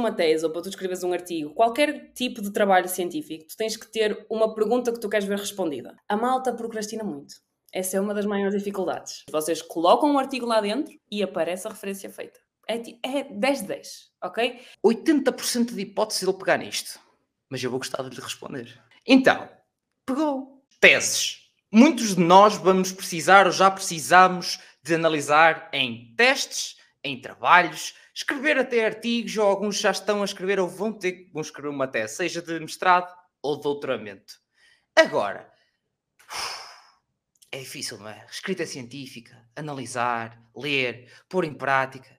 uma tese ou para tu escreveres um artigo, qualquer tipo de trabalho científico, tu tens que ter uma pergunta que tu queres ver respondida. A malta procrastina muito. Essa é uma das maiores dificuldades. Vocês colocam um artigo lá dentro e aparece a referência feita. É, é 10 de 10, ok? 80% de hipótese de ele pegar nisto. Mas eu vou gostar de lhe responder. Então, pegou. Teses. Muitos de nós vamos precisar ou já precisamos de analisar em testes, em trabalhos, escrever até artigos, ou alguns já estão a escrever ou vão ter vão escrever uma tese, seja de mestrado ou de doutoramento. Agora, é difícil, não é? Escrita científica, analisar, ler, pôr em prática.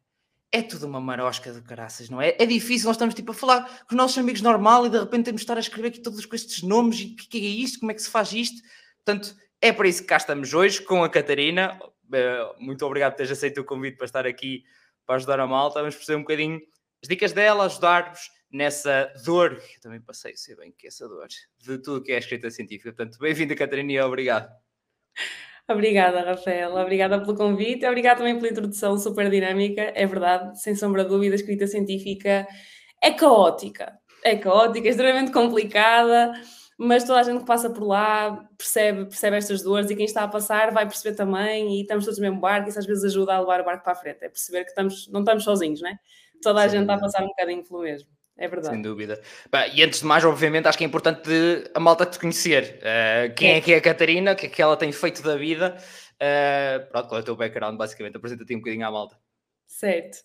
É tudo uma marosca de caraças, não é? É difícil, nós estamos tipo a falar com os nossos amigos normal e de repente temos de estar a escrever aqui todos com estes nomes e o que, que é isto, como é que se faz isto. Portanto, é para isso que cá estamos hoje com a Catarina. Eh, muito obrigado por teres aceito o convite para estar aqui para ajudar a malta. Vamos perceber um bocadinho as dicas dela, ajudar-vos nessa dor, eu também passei, sei bem que é essa dor, de tudo que é escrita científica. Portanto, bem-vinda, Catarina, e obrigado. Obrigada, Rafael. Obrigada pelo convite. Obrigada também pela introdução super dinâmica. É verdade, sem sombra de dúvida, a escrita científica é caótica. É caótica, é extremamente complicada, mas toda a gente que passa por lá percebe, percebe estas dores e quem está a passar vai perceber também e estamos todos no mesmo barco e isso às vezes ajuda a levar o barco para a frente. É perceber que estamos, não estamos sozinhos, né? Toda a gente está a passar um bocadinho pelo mesmo. É verdade. Sem dúvida. e antes de mais, obviamente, acho que é importante a malta te conhecer. Uh, quem é. é. que é a Catarina, o que é que ela tem feito da vida. Uh, pronto, qual é o teu background, basicamente? Apresenta-te um bocadinho à malta. Certo.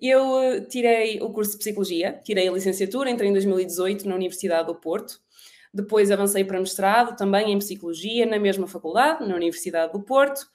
Eu eh, tirei o curso de Psicologia, tirei a licenciatura, entrei em 2018 na Universidade do Porto. Depois avancei para mestrado, também em Psicologia, na mesma faculdade, na Universidade do Porto.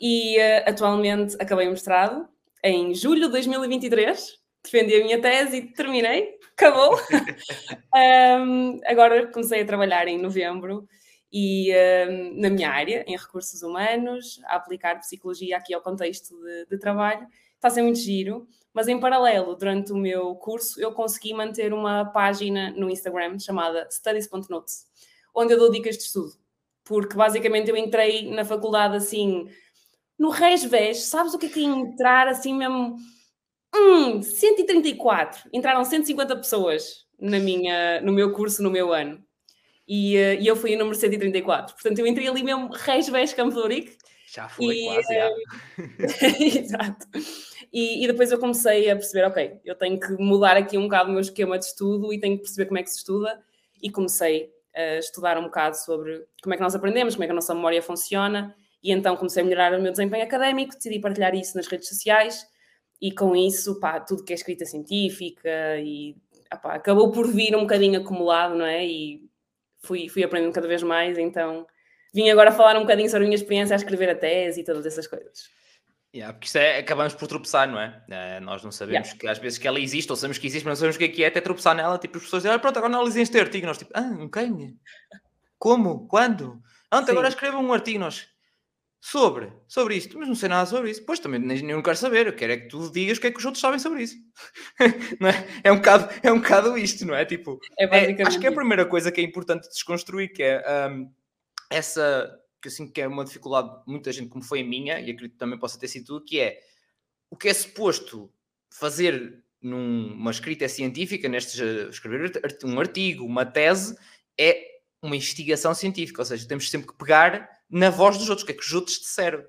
E uh, atualmente acabei o mestrado em julho de 2023. Defendi a minha tese e terminei acabou. um, agora comecei a trabalhar em novembro e um, na minha área, em recursos humanos, a aplicar psicologia aqui ao contexto de, de, trabalho. Está a ser muito giro, mas em paralelo, durante o meu curso, eu consegui manter uma página no Instagram chamada studies.notes, onde eu dou dicas de estudo. Porque basicamente eu entrei na faculdade assim, no resvés, sabes o que é que é entrar assim mesmo Hum, 134. Entraram 150 pessoas na minha, no meu curso, no meu ano. E, uh, e eu fui o número 134. Portanto, eu entrei ali mesmo Reis Vés Campo de Já foi e, quase, uh, Exato. E, e, depois eu comecei a perceber, ok, eu tenho que mudar aqui um bocado o meu esquema de estudo e tenho que perceber como é que se estuda. E comecei a estudar um bocado sobre como é que nós aprendemos, como é que a nossa memória funciona. E então comecei a melhorar o meu desempenho académico, decidi partilhar isso nas redes sociais e com isso, pá, tudo que é escrita científica e acabou por vir um bocadinho acumulado, não é? E fui, fui aprendendo cada vez mais, então vim agora falar um bocadinho sobre a minha experiência a escrever a tese e todas essas coisas. Yeah, porque isto é, acabamos por tropeçar, não é? é nós não sabemos yeah. que às vezes que ela existe, ou sabemos que existe, mas não sabemos o que é que é, até tropeçar nela, tipo, as pessoas dizem, ah, pronto, agora analisem este artigo, nós tipo, ah, um quem? Como? Quando? Antes, agora escreva um artigo, nós, sobre, sobre isto, mas não sei nada sobre isso. Pois também nem, nem não quero saber, eu quero é que tu digas o que é que os outros sabem sobre isso. não é? É, um bocado, é um bocado isto, não é? Tipo, é é, acho que é a primeira coisa que é importante desconstruir, que é um, essa, que assim que é uma dificuldade muita gente, como foi a minha, e acredito que também possa ter sido tudo, que é o que é suposto fazer numa escrita científica, neste escrever um artigo, uma tese, é uma investigação científica, ou seja, temos sempre que pegar na voz dos outros, o que é que os outros disseram.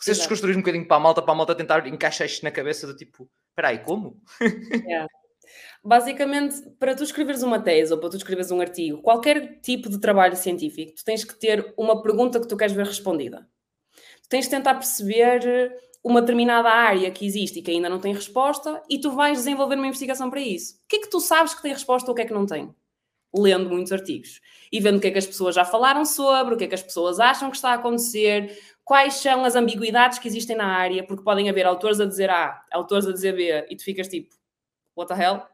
Se estes desconstruir um bocadinho para a malta, para a malta tentar encaixar isto na cabeça do tipo, espera aí, como? Yeah. Basicamente, para tu escreveres uma tese ou para tu escreveres um artigo, qualquer tipo de trabalho científico, tu tens que ter uma pergunta que tu queres ver respondida. Tu tens de tentar perceber uma determinada área que existe e que ainda não tem resposta e tu vais desenvolver uma investigação para isso. O que é que tu sabes que tem resposta ou o que é que não tem? lendo muitos artigos e vendo o que é que as pessoas já falaram sobre, o que é que as pessoas acham que está a acontecer, quais são as ambiguidades que existem na área, porque podem haver autores a dizer A, autores a dizer B, e tu ficas tipo, what the hell?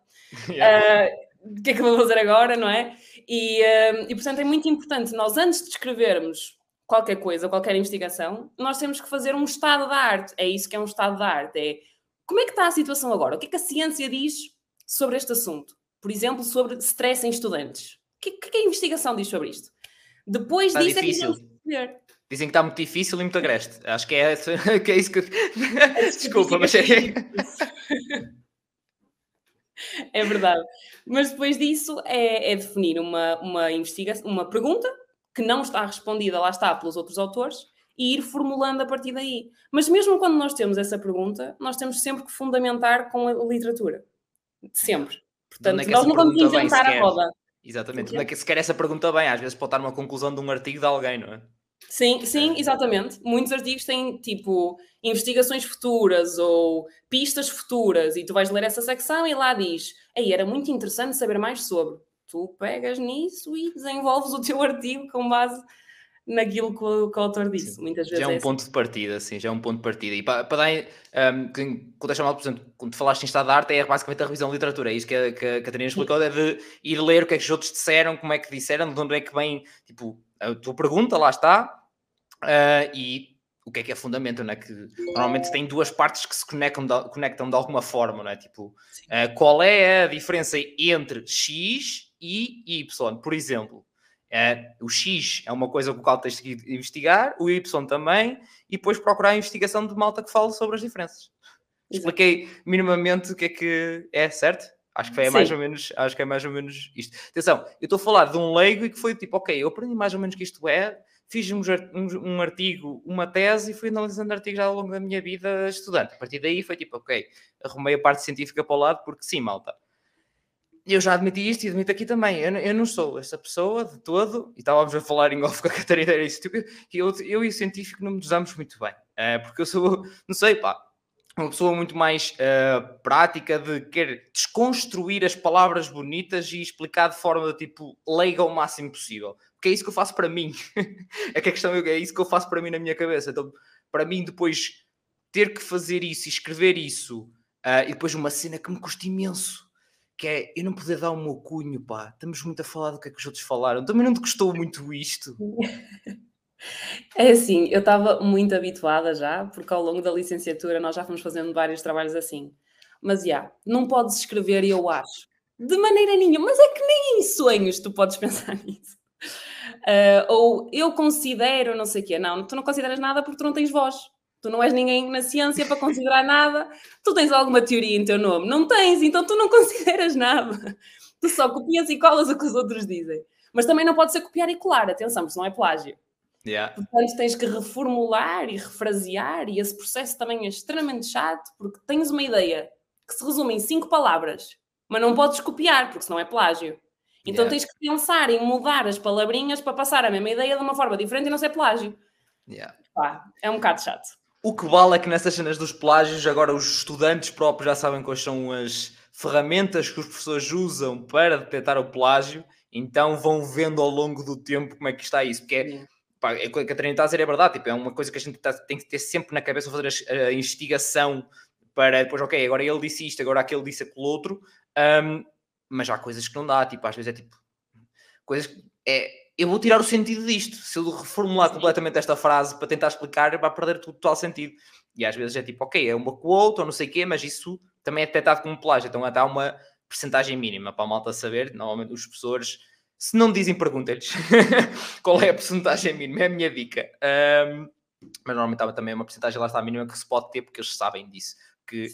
Yeah. Uh, o que é que eu vou fazer agora, não é? E, uh, e portanto é muito importante nós, antes de escrevermos qualquer coisa, qualquer investigação, nós temos que fazer um estado da arte. É isso que é um estado da arte. É como é que está a situação agora? O que é que a ciência diz sobre este assunto? por exemplo, sobre stress em estudantes. O que, que, a investigação diz sobre isto? Depois está disso difícil. é que Dizem que está muito difícil e muito agreste. Acho que é, que é isso que. É Desculpa, mas é. é verdade. Mas depois disso é, é definir uma, uma investigação, uma pergunta que não está respondida, lá está, pelos outros autores, e ir formulando a partir daí. Mas mesmo quando nós temos essa pergunta, nós temos sempre que fundamentar com a literatura. Sempre. Portanto, é nós não vamos inventar a roda. Exatamente. Não é que sequer essa pergunta bem, às vezes pode estar numa conclusão de um artigo de alguém, não é? Sim, sim, exatamente. Muitos artigos têm tipo investigações futuras ou pistas futuras, e tu vais ler essa secção e lá diz: Ei, era muito interessante saber mais sobre. Tu pegas nisso e desenvolves o teu artigo com base naquilo que o, que o autor disse. Sim. Muitas vezes. Já é um é ponto assim. de partida, sim, já é um ponto de partida. E para, para dar, um, quando é chamado, por exemplo, quando falaste em estado de arte, é basicamente a revisão de literatura. É isso que a, que a Catarina explicou, é de ir ler o que é que os outros disseram, como é que disseram, de onde é que vem, tipo, a tua pergunta, lá está, uh, e o que é que é fundamento, não é? Que normalmente tem duas partes que se conectam de, conectam de alguma forma, não é? Tipo, uh, qual é a diferença entre X e Y? Por exemplo, uh, o X é uma coisa com a qual tens que investigar, o Y também, e depois procurar a investigação de malta que fala sobre as diferenças. Expliquei minimamente o que é que é, certo? Acho que é mais ou menos, acho que é mais ou menos isto. Atenção, eu estou a falar de um leigo e que foi tipo, ok, eu aprendi mais ou menos que isto é, fiz um, um, artigo, uma tese e fui analisando artigos ao longo da minha vida estudante. A partir daí foi tipo, ok, arrumei a parte científica para o lado, porque sim, malta. Eu já admiti isto e admito aqui também. Eu, eu não sou essa pessoa de todo, e estávamos a falar em off com a Catarina, era isso, tipo, eu, eu e o científico não me usamos muito bem. Uh, porque eu sou, não sei, pá, uma pessoa muito mais uh, prática de querer desconstruir as palavras bonitas e explicar de forma de tipo leiga o máximo possível. Porque é isso que eu faço para mim. é que a questão é, é isso que eu faço para mim na minha cabeça. Então, para mim, depois ter que fazer isso e escrever isso, uh, e depois uma cena que me custa imenso, que é eu não poder dar o meu cunho, pá. Estamos muito a falar do que é que os outros falaram. Também não te custou muito isto. É assim, eu estava muito habituada já, porque ao longo da licenciatura nós já fomos fazendo vários trabalhos assim. Mas já, yeah, não podes escrever, eu acho, de maneira nenhuma, mas é que nem em sonhos tu podes pensar nisso. Uh, ou eu considero, não sei o quê. Não, tu não consideras nada porque tu não tens voz. Tu não és ninguém na ciência para considerar nada. Tu tens alguma teoria em teu nome? Não tens, então tu não consideras nada. Tu só copias e colas o que os outros dizem. Mas também não pode ser copiar e colar, atenção, porque não é plágio. Yeah. Portanto, tens que reformular e refrasear, e esse processo também é extremamente chato, porque tens uma ideia que se resume em cinco palavras, mas não podes copiar, porque senão é plágio. Então yeah. tens que pensar em mudar as palavrinhas para passar a mesma ideia de uma forma diferente e não ser plágio. Yeah. Pá, é um bocado chato. O que vale é que nessas cenas dos plágios, agora os estudantes próprios já sabem quais são as ferramentas que os professores usam para detectar o plágio, então vão vendo ao longo do tempo como é que está isso. Porque é, pá, é, o que a Catarina está a dizer é verdade, tipo, é uma coisa que a gente tá, tem que ter sempre na cabeça, fazer a, a, investigação para depois, ok, agora ele disse isto, agora aquele disse aquele outro, um, mas há coisas que não dá, tipo, às vezes é tipo, coisas que é, eu vou tirar o sentido disto, se eu reformular Sim. completamente esta frase para tentar explicar, vai perder o total sentido. E às vezes é tipo, ok, é uma quote ou não sei o quê, mas isso também é detectado como plágio, então há uma percentagem mínima para a malta saber, normalmente os professores se não dizem, perguntem-lhes qual é a porcentagem mínima, é a minha dica. Um, mas normalmente há também uma porcentagem lá está mínima que se pode ter, porque eles sabem disso. Que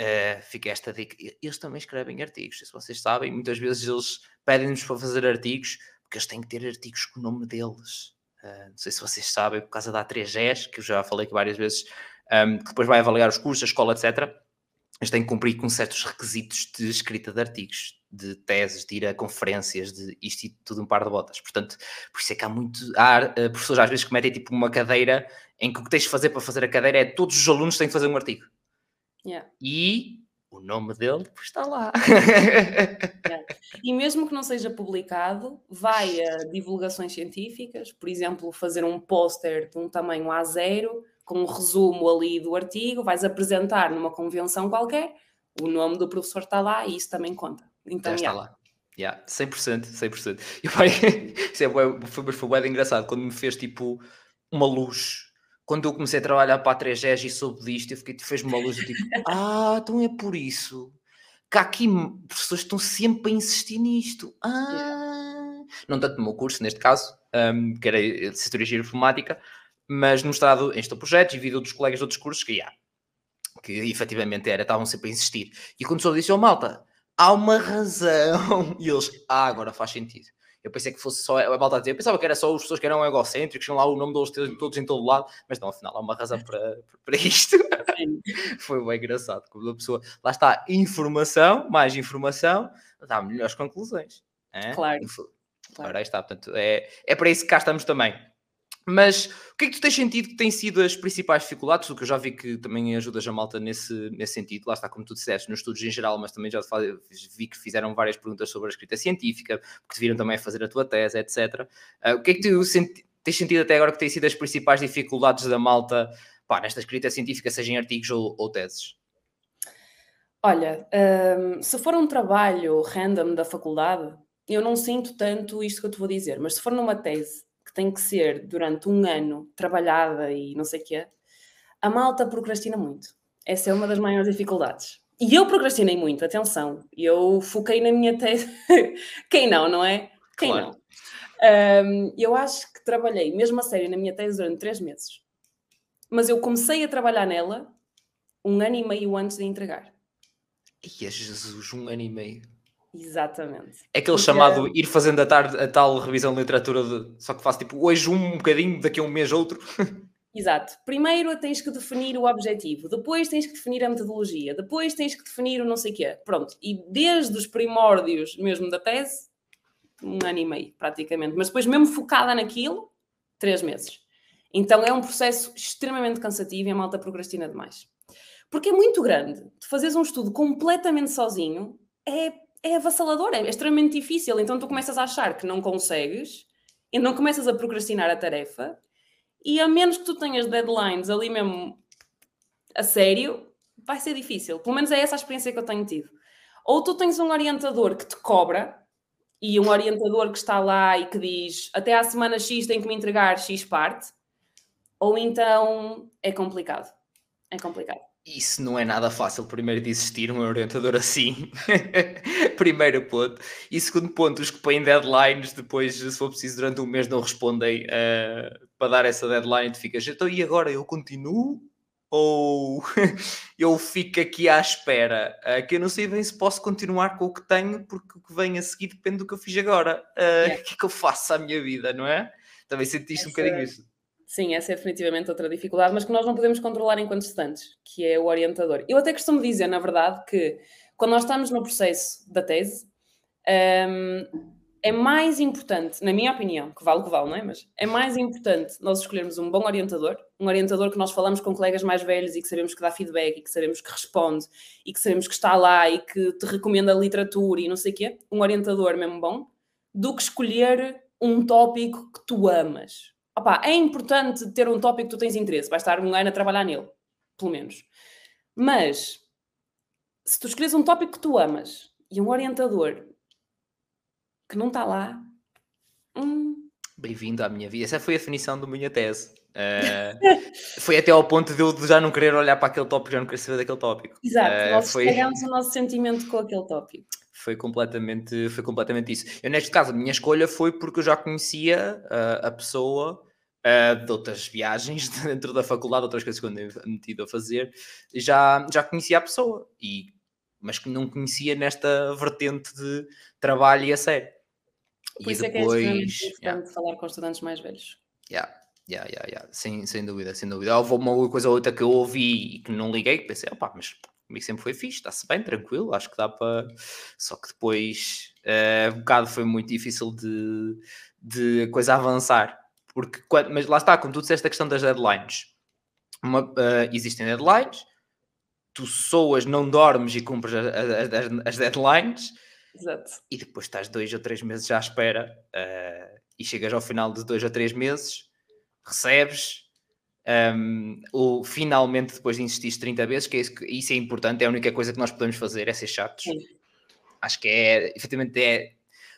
uh, fica esta dica. Eles também escrevem artigos, se vocês sabem, muitas vezes eles pedem-nos para fazer artigos, porque eles têm que ter artigos com o nome deles. Uh, não sei se vocês sabem, por causa da A3S, que eu já falei aqui várias vezes, um, que depois vai avaliar os cursos, a escola, etc. Eles têm que cumprir com certos requisitos de escrita de artigos de teses, de ir a conferências, de isto e tudo um par de botas. Portanto, por isso é que há muito. Há uh, professores às vezes que metem tipo uma cadeira em que o que tens de fazer para fazer a cadeira é todos os alunos têm que fazer um artigo. Yeah. E o nome dele está lá. E mesmo que não seja publicado, vai a divulgações científicas, por exemplo, fazer um póster de um tamanho A0 com um resumo ali do artigo, vais apresentar numa convenção qualquer, o nome do professor está lá e isso também conta. Então, Já está yeah. lá. Yeah, 100%, 100%. E pai, isso é, foi, foi bem engraçado quando me fez tipo uma luz. Quando eu comecei a trabalhar para a 3G e soube disto, eu fiquei, fez-me uma luz e tipo, ah, então é por isso. Que aqui pessoas estão sempre a insistir nisto. Ah, yeah. não tanto no meu curso, neste caso, um, que era licenciatura de informática, mas no mostrado em este projeto e vi dos colegas de outros cursos que, yeah, que efetivamente era, estavam sempre a insistir. E quando só disse, oh malta, há uma razão. E eles, ah, agora faz sentido. Eu pensei que fosse só a malta a dizer, eu pensava que era só as pessoas que eram egocêntricos, tinham lá o nome deles todos em todo lado, mas não, afinal há uma razão para, para isto. Foi bem engraçado. Como a pessoa, lá está, informação, mais informação, dá melhores conclusões. É? Claro. Claro, aí está. Portanto, é, é para isso que cá estamos também. Mas o que é que tu tens sentido que têm sido as principais dificuldades? O que eu já vi que também ajudas a malta nesse, nesse sentido, lá está, como tu disseste, nos estudos em geral, mas também já vi que fizeram várias perguntas sobre a escrita científica, porque te viram também a fazer a tua tese, etc. Uh, ah, o que é que tu senti tens sentido até agora que têm sido as principais dificuldades da malta pá, nesta escrita científica, seja em artigos ou, ou teses? Olha, um, se for um trabalho random da faculdade, eu não sinto tanto isto que eu te vou dizer, mas se for numa tese tem que ser durante um ano trabalhada e não sei o quê, a malta procrastina muito. Essa é uma das maiores dificuldades. E eu procrastinei muito, atenção. Eu foquei na minha tese. Quem não, não é? Quem claro. não? Um, eu acho que trabalhei mesmo a sério na minha tese durante três meses. Mas eu comecei a trabalhar nela um ano e meio antes de entregar. E é Jesus, um ano e meio. Exatamente. É aquele Porque... chamado ir fazendo a, tarde, a tal revisão de literatura, de, só que faço tipo hoje um bocadinho, daqui a um mês outro. Exato. Primeiro tens que definir o objetivo, depois tens que definir a metodologia, depois tens que definir o não sei o quê. Pronto. E desde os primórdios mesmo da tese, um ano e meio, praticamente. Mas depois, mesmo focada naquilo, três meses. Então é um processo extremamente cansativo e a malta procrastina demais. Porque é muito grande. Tu fazes um estudo completamente sozinho é é avassalador, é extremamente difícil. Então tu começas a achar que não consegues e não começas a procrastinar a tarefa e a menos que tu tenhas deadlines ali mesmo a sério, vai ser difícil. Pelo menos é essa a experiência que eu tenho tido. Ou tu tens um orientador que te cobra e um orientador que está lá e que diz até à semana X tem que me entregar X parte, ou então é complicado. É complicado isso não é nada fácil, primeiro, de existir um orientador assim. primeiro ponto. E segundo ponto, os que põem deadlines, depois, se for preciso, durante um mês não respondem uh, para dar essa deadline, tu ficas, então e agora eu continuo? Ou eu fico aqui à espera? Uh, que eu não sei bem se posso continuar com o que tenho, porque o que vem a seguir depende do que eu fiz agora. Uh, yeah. O que é que eu faço à minha vida, não é? Também sentiste Essa... um bocadinho isso. Sim, essa é definitivamente outra dificuldade, mas que nós não podemos controlar enquanto estudantes, que é o orientador. Eu até costumo dizer, na verdade, que quando nós estamos no processo da tese, um, é mais importante, na minha opinião, que vale o que vale, não é? Mas é mais importante nós escolhermos um bom orientador, um orientador que nós falamos com colegas mais velhos e que sabemos que dá feedback e que sabemos que responde e que sabemos que está lá e que te recomenda literatura e não sei o quê, um orientador mesmo bom, do que escolher um tópico que tu amas Opa, é importante ter um tópico que tu tens interesse, vais estar um ano a trabalhar nele, pelo menos. Mas se tu escolhes um tópico que tu amas e um orientador que não está lá. Hum... Bem-vindo à minha vida. Essa foi a definição da minha tese. Uh, foi até ao ponto de eu já não querer olhar para aquele tópico, já não querer saber daquele tópico. Exato, uh, nós foi... o nosso sentimento com aquele tópico. Foi completamente, foi completamente isso. Eu, neste caso, a minha escolha foi porque eu já conhecia uh, a pessoa uh, de outras viagens dentro da faculdade, outras coisas que eu andei metido a fazer, já, já conhecia a pessoa, e, mas que não conhecia nesta vertente de trabalho e a sério. Por e isso depois, é que é extremamente yeah. falar com estudantes mais velhos. Yeah. Yeah, yeah, yeah. Sem, sem dúvida, sem dúvida. Houve uma coisa ou outra que eu ouvi e que não liguei, que pensei, opá, mas comigo sempre foi fixe, está-se bem, tranquilo, acho que dá para. Só que depois uh, um bocado foi muito difícil de, de coisa avançar. Porque, mas lá está, como tu disseste, a questão das deadlines. Uma, uh, existem deadlines, tu soas, não dormes e cumpres as, as, as, deadlines. Exato. E depois estás dois ou três meses já à espera uh, e chegas ao final de dois ou três meses, recebes, um, o, finalmente depois de insistir 30 vezes, que é isso, isso, é importante, é a única coisa que nós podemos fazer, é ser chatos. Sim. Acho que é, efetivamente, é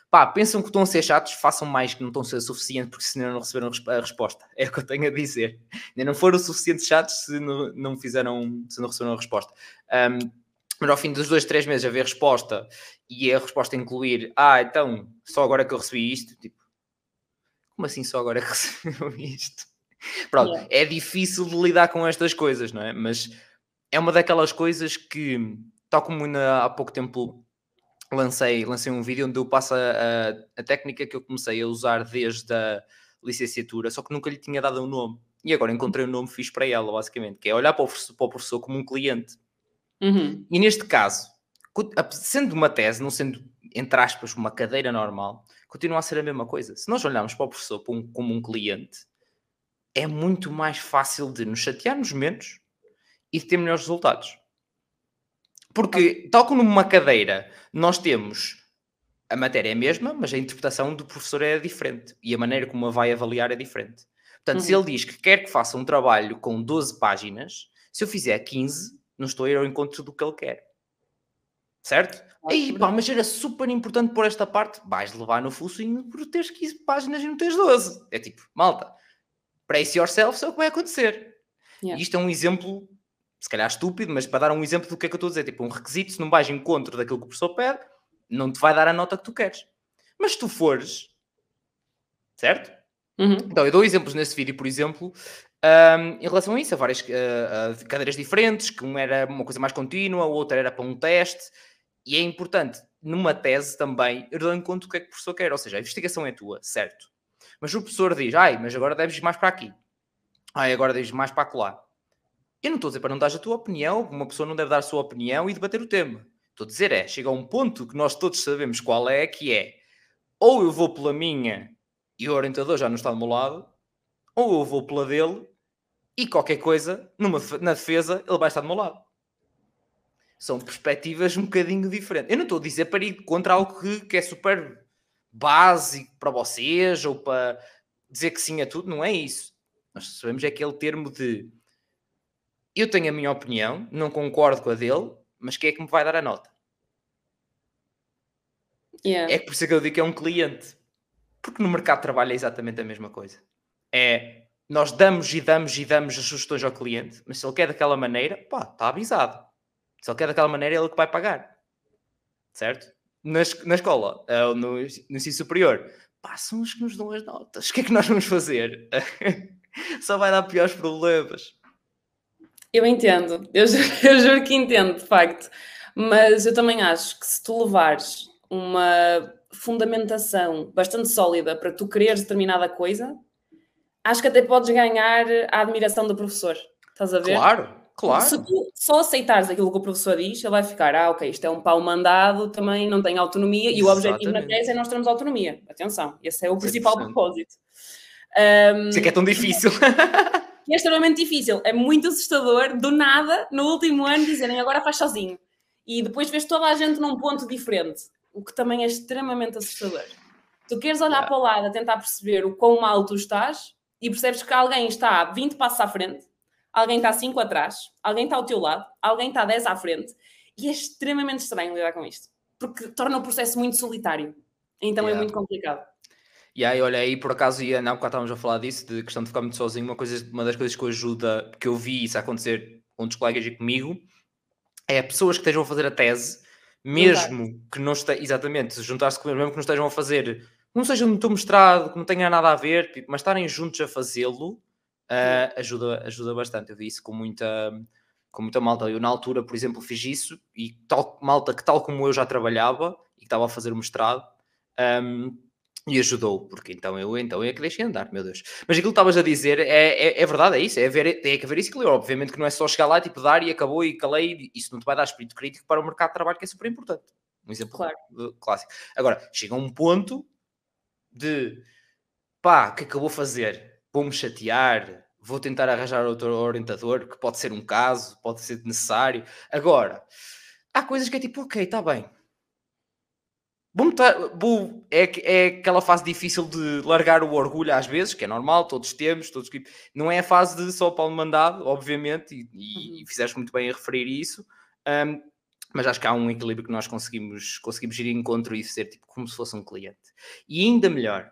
pá, pensam que estão a ser chatos, façam mais que não estão a ser suficiente, porque senão não receberam a resposta. É o que eu tenho a dizer. Ainda não foram o suficiente chatos se não, não fizeram, se não receberam a resposta. Um, mas ao fim dos dois, três meses haver resposta e a resposta incluir, ah, então, só agora que eu recebi isto, tipo, como assim só agora que recebeu isto? Pronto, yeah. é difícil de lidar com estas coisas, não é? Mas é uma daquelas coisas que, tal como ainda há pouco tempo lancei, lancei um vídeo onde eu passo a, a, a, técnica que eu comecei a usar desde a licenciatura, só que nunca lhe tinha dado um nome. E agora encontrei um nome fixe para ela, basicamente, que é olhar para o professor, para o professor como um cliente. Uhum. E neste caso, sendo uma tese, não sendo, entre aspas, uma cadeira normal, continua a ser a mesma coisa. Se nós olharmos para o professor como um cliente, é muito mais fácil de nos chatearmos menos e de ter melhores resultados. Porque, tal como numa cadeira, nós temos a matéria é a mesma, mas a interpretação do professor é diferente e a maneira como a vai avaliar é diferente. Portanto, uhum. se ele diz que quer que faça um trabalho com 12 páginas, se eu fizer 15, não estou a ir ao encontro do que ele quer. Certo? Aí, pá, mas era super importante por esta parte. Vais levar no focinho por teres 15 páginas e não teres 12. É tipo, malta, brace yourself, sabe o que vai acontecer. Yeah. Isto é um exemplo se calhar estúpido, mas para dar um exemplo do que é que eu estou a dizer, tipo, um requisito, se não vais em encontro daquilo que o professor pede, não te vai dar a nota que tu queres. Mas se tu fores, certo? Uhum. Então, eu dou exemplos nesse vídeo, por exemplo, um, em relação a isso, a várias uh, cadeiras diferentes, que uma era uma coisa mais contínua, a outra era para um teste, e é importante, numa tese também, eu dou em conta o que é que o professor quer, ou seja, a investigação é tua, certo? Mas o professor diz, ai, mas agora deves ir mais para aqui, ai, agora deves ir mais para acolá. Eu não estou a dizer para não dar a tua opinião, uma pessoa não deve dar a sua opinião e debater o tema. Estou a dizer é, chega a um ponto que nós todos sabemos qual é, que é ou eu vou pela minha e o orientador já não está do meu lado, ou eu vou pela dele e qualquer coisa, numa, na defesa, ele vai estar do meu lado. São perspectivas um bocadinho diferentes. Eu não estou a dizer para ir contra algo que, que é super básico para vocês ou para dizer que sim a tudo, não é isso. Nós sabemos é aquele termo de eu tenho a minha opinião, não concordo com a dele, mas quem é que me vai dar a nota? Yeah. É por isso que eu digo que é um cliente. Porque no mercado de trabalho é exatamente a mesma coisa. É, nós damos e damos e damos as sugestões ao cliente, mas se ele quer daquela maneira, pá, está avisado. Se ele quer daquela maneira, é ele que vai pagar. Certo? Na, na escola, no, no ensino superior, pá, são os que nos dão as notas. O que é que nós vamos fazer? Só vai dar piores problemas. Eu entendo, eu, eu juro que entendo, de facto. Mas eu também acho que se tu levares uma fundamentação bastante sólida para tu quereres determinada coisa, acho que até podes ganhar a admiração do professor. Estás a ver? Claro, claro. Se tu só aceitares aquilo que o professor diz, ele vai ficar, ah, ok, isto é um pau mandado, também não tem autonomia, e o objetivo na tese é nós termos autonomia. Atenção, esse é o principal 100%. propósito. Um, Isso é que é tão difícil. é extremamente difícil. É muito assustador, do nada, no último ano, dizerem agora faz sozinho. E depois vês toda a gente num ponto diferente, o que também é extremamente assustador. Tu queres olhar para o lado a tentar perceber o quão mal tu estás e percebes que alguém está 20 passos à frente, alguém está 5 atrás, alguém está ao teu lado, alguém está 10 à frente. E é extremamente estranho lidar com isto, porque torna o processo muito solitário. Então é yeah. é muito complicado. E aí, olha, aí por acaso, e não, quando estávamos a falar disso, de questão de ficar muito sozinho, uma, coisa, uma das coisas que ajuda, que eu vi isso acontecer com outros colegas e comigo, é pessoas que estejam a fazer a tese, mesmo Exato. que não estejam, exatamente, juntar-se com mesmo que não estejam a fazer, não seja no teu mestrado, que não tenha nada a ver, tipo, mas estarem juntos a fazê-lo, uh, ajuda, ajuda bastante. Eu vi isso com muita, com muita malta. Eu, na altura, por exemplo, fiz isso, e tal malta que, tal como eu já trabalhava e que estava a fazer o mestrado, um, e ajudou, porque então eu, então eu é que deixei andar, meu Deus. Mas aquilo que estavas a dizer é, é, é, verdade, é isso, é ver, tem que haver isso equilíbrio. Obviamente que não é só chegar lá, tipo, dar e acabou e calei, isso não te vai dar espírito crítico para o mercado de trabalho, que é super importante. Um exemplo claro. clássico. Agora, chega um ponto de pá, o que é que eu vou fazer? Vou-me chatear, vou tentar arranjar outro orientador, que pode ser um caso, pode ser necessário. Agora, há coisas que é tipo, ok, está bem Vou vou, é, é aquela fase difícil de largar o orgulho às vezes, que é normal, todos temos, todos não é a fase de só Paulo mandado, obviamente, e, e, e fizeste muito bem a referir isso, um, mas acho que há um equilíbrio que nós conseguimos, conseguimos ir em encontro e ser tipo como se fosse um cliente. E ainda melhor,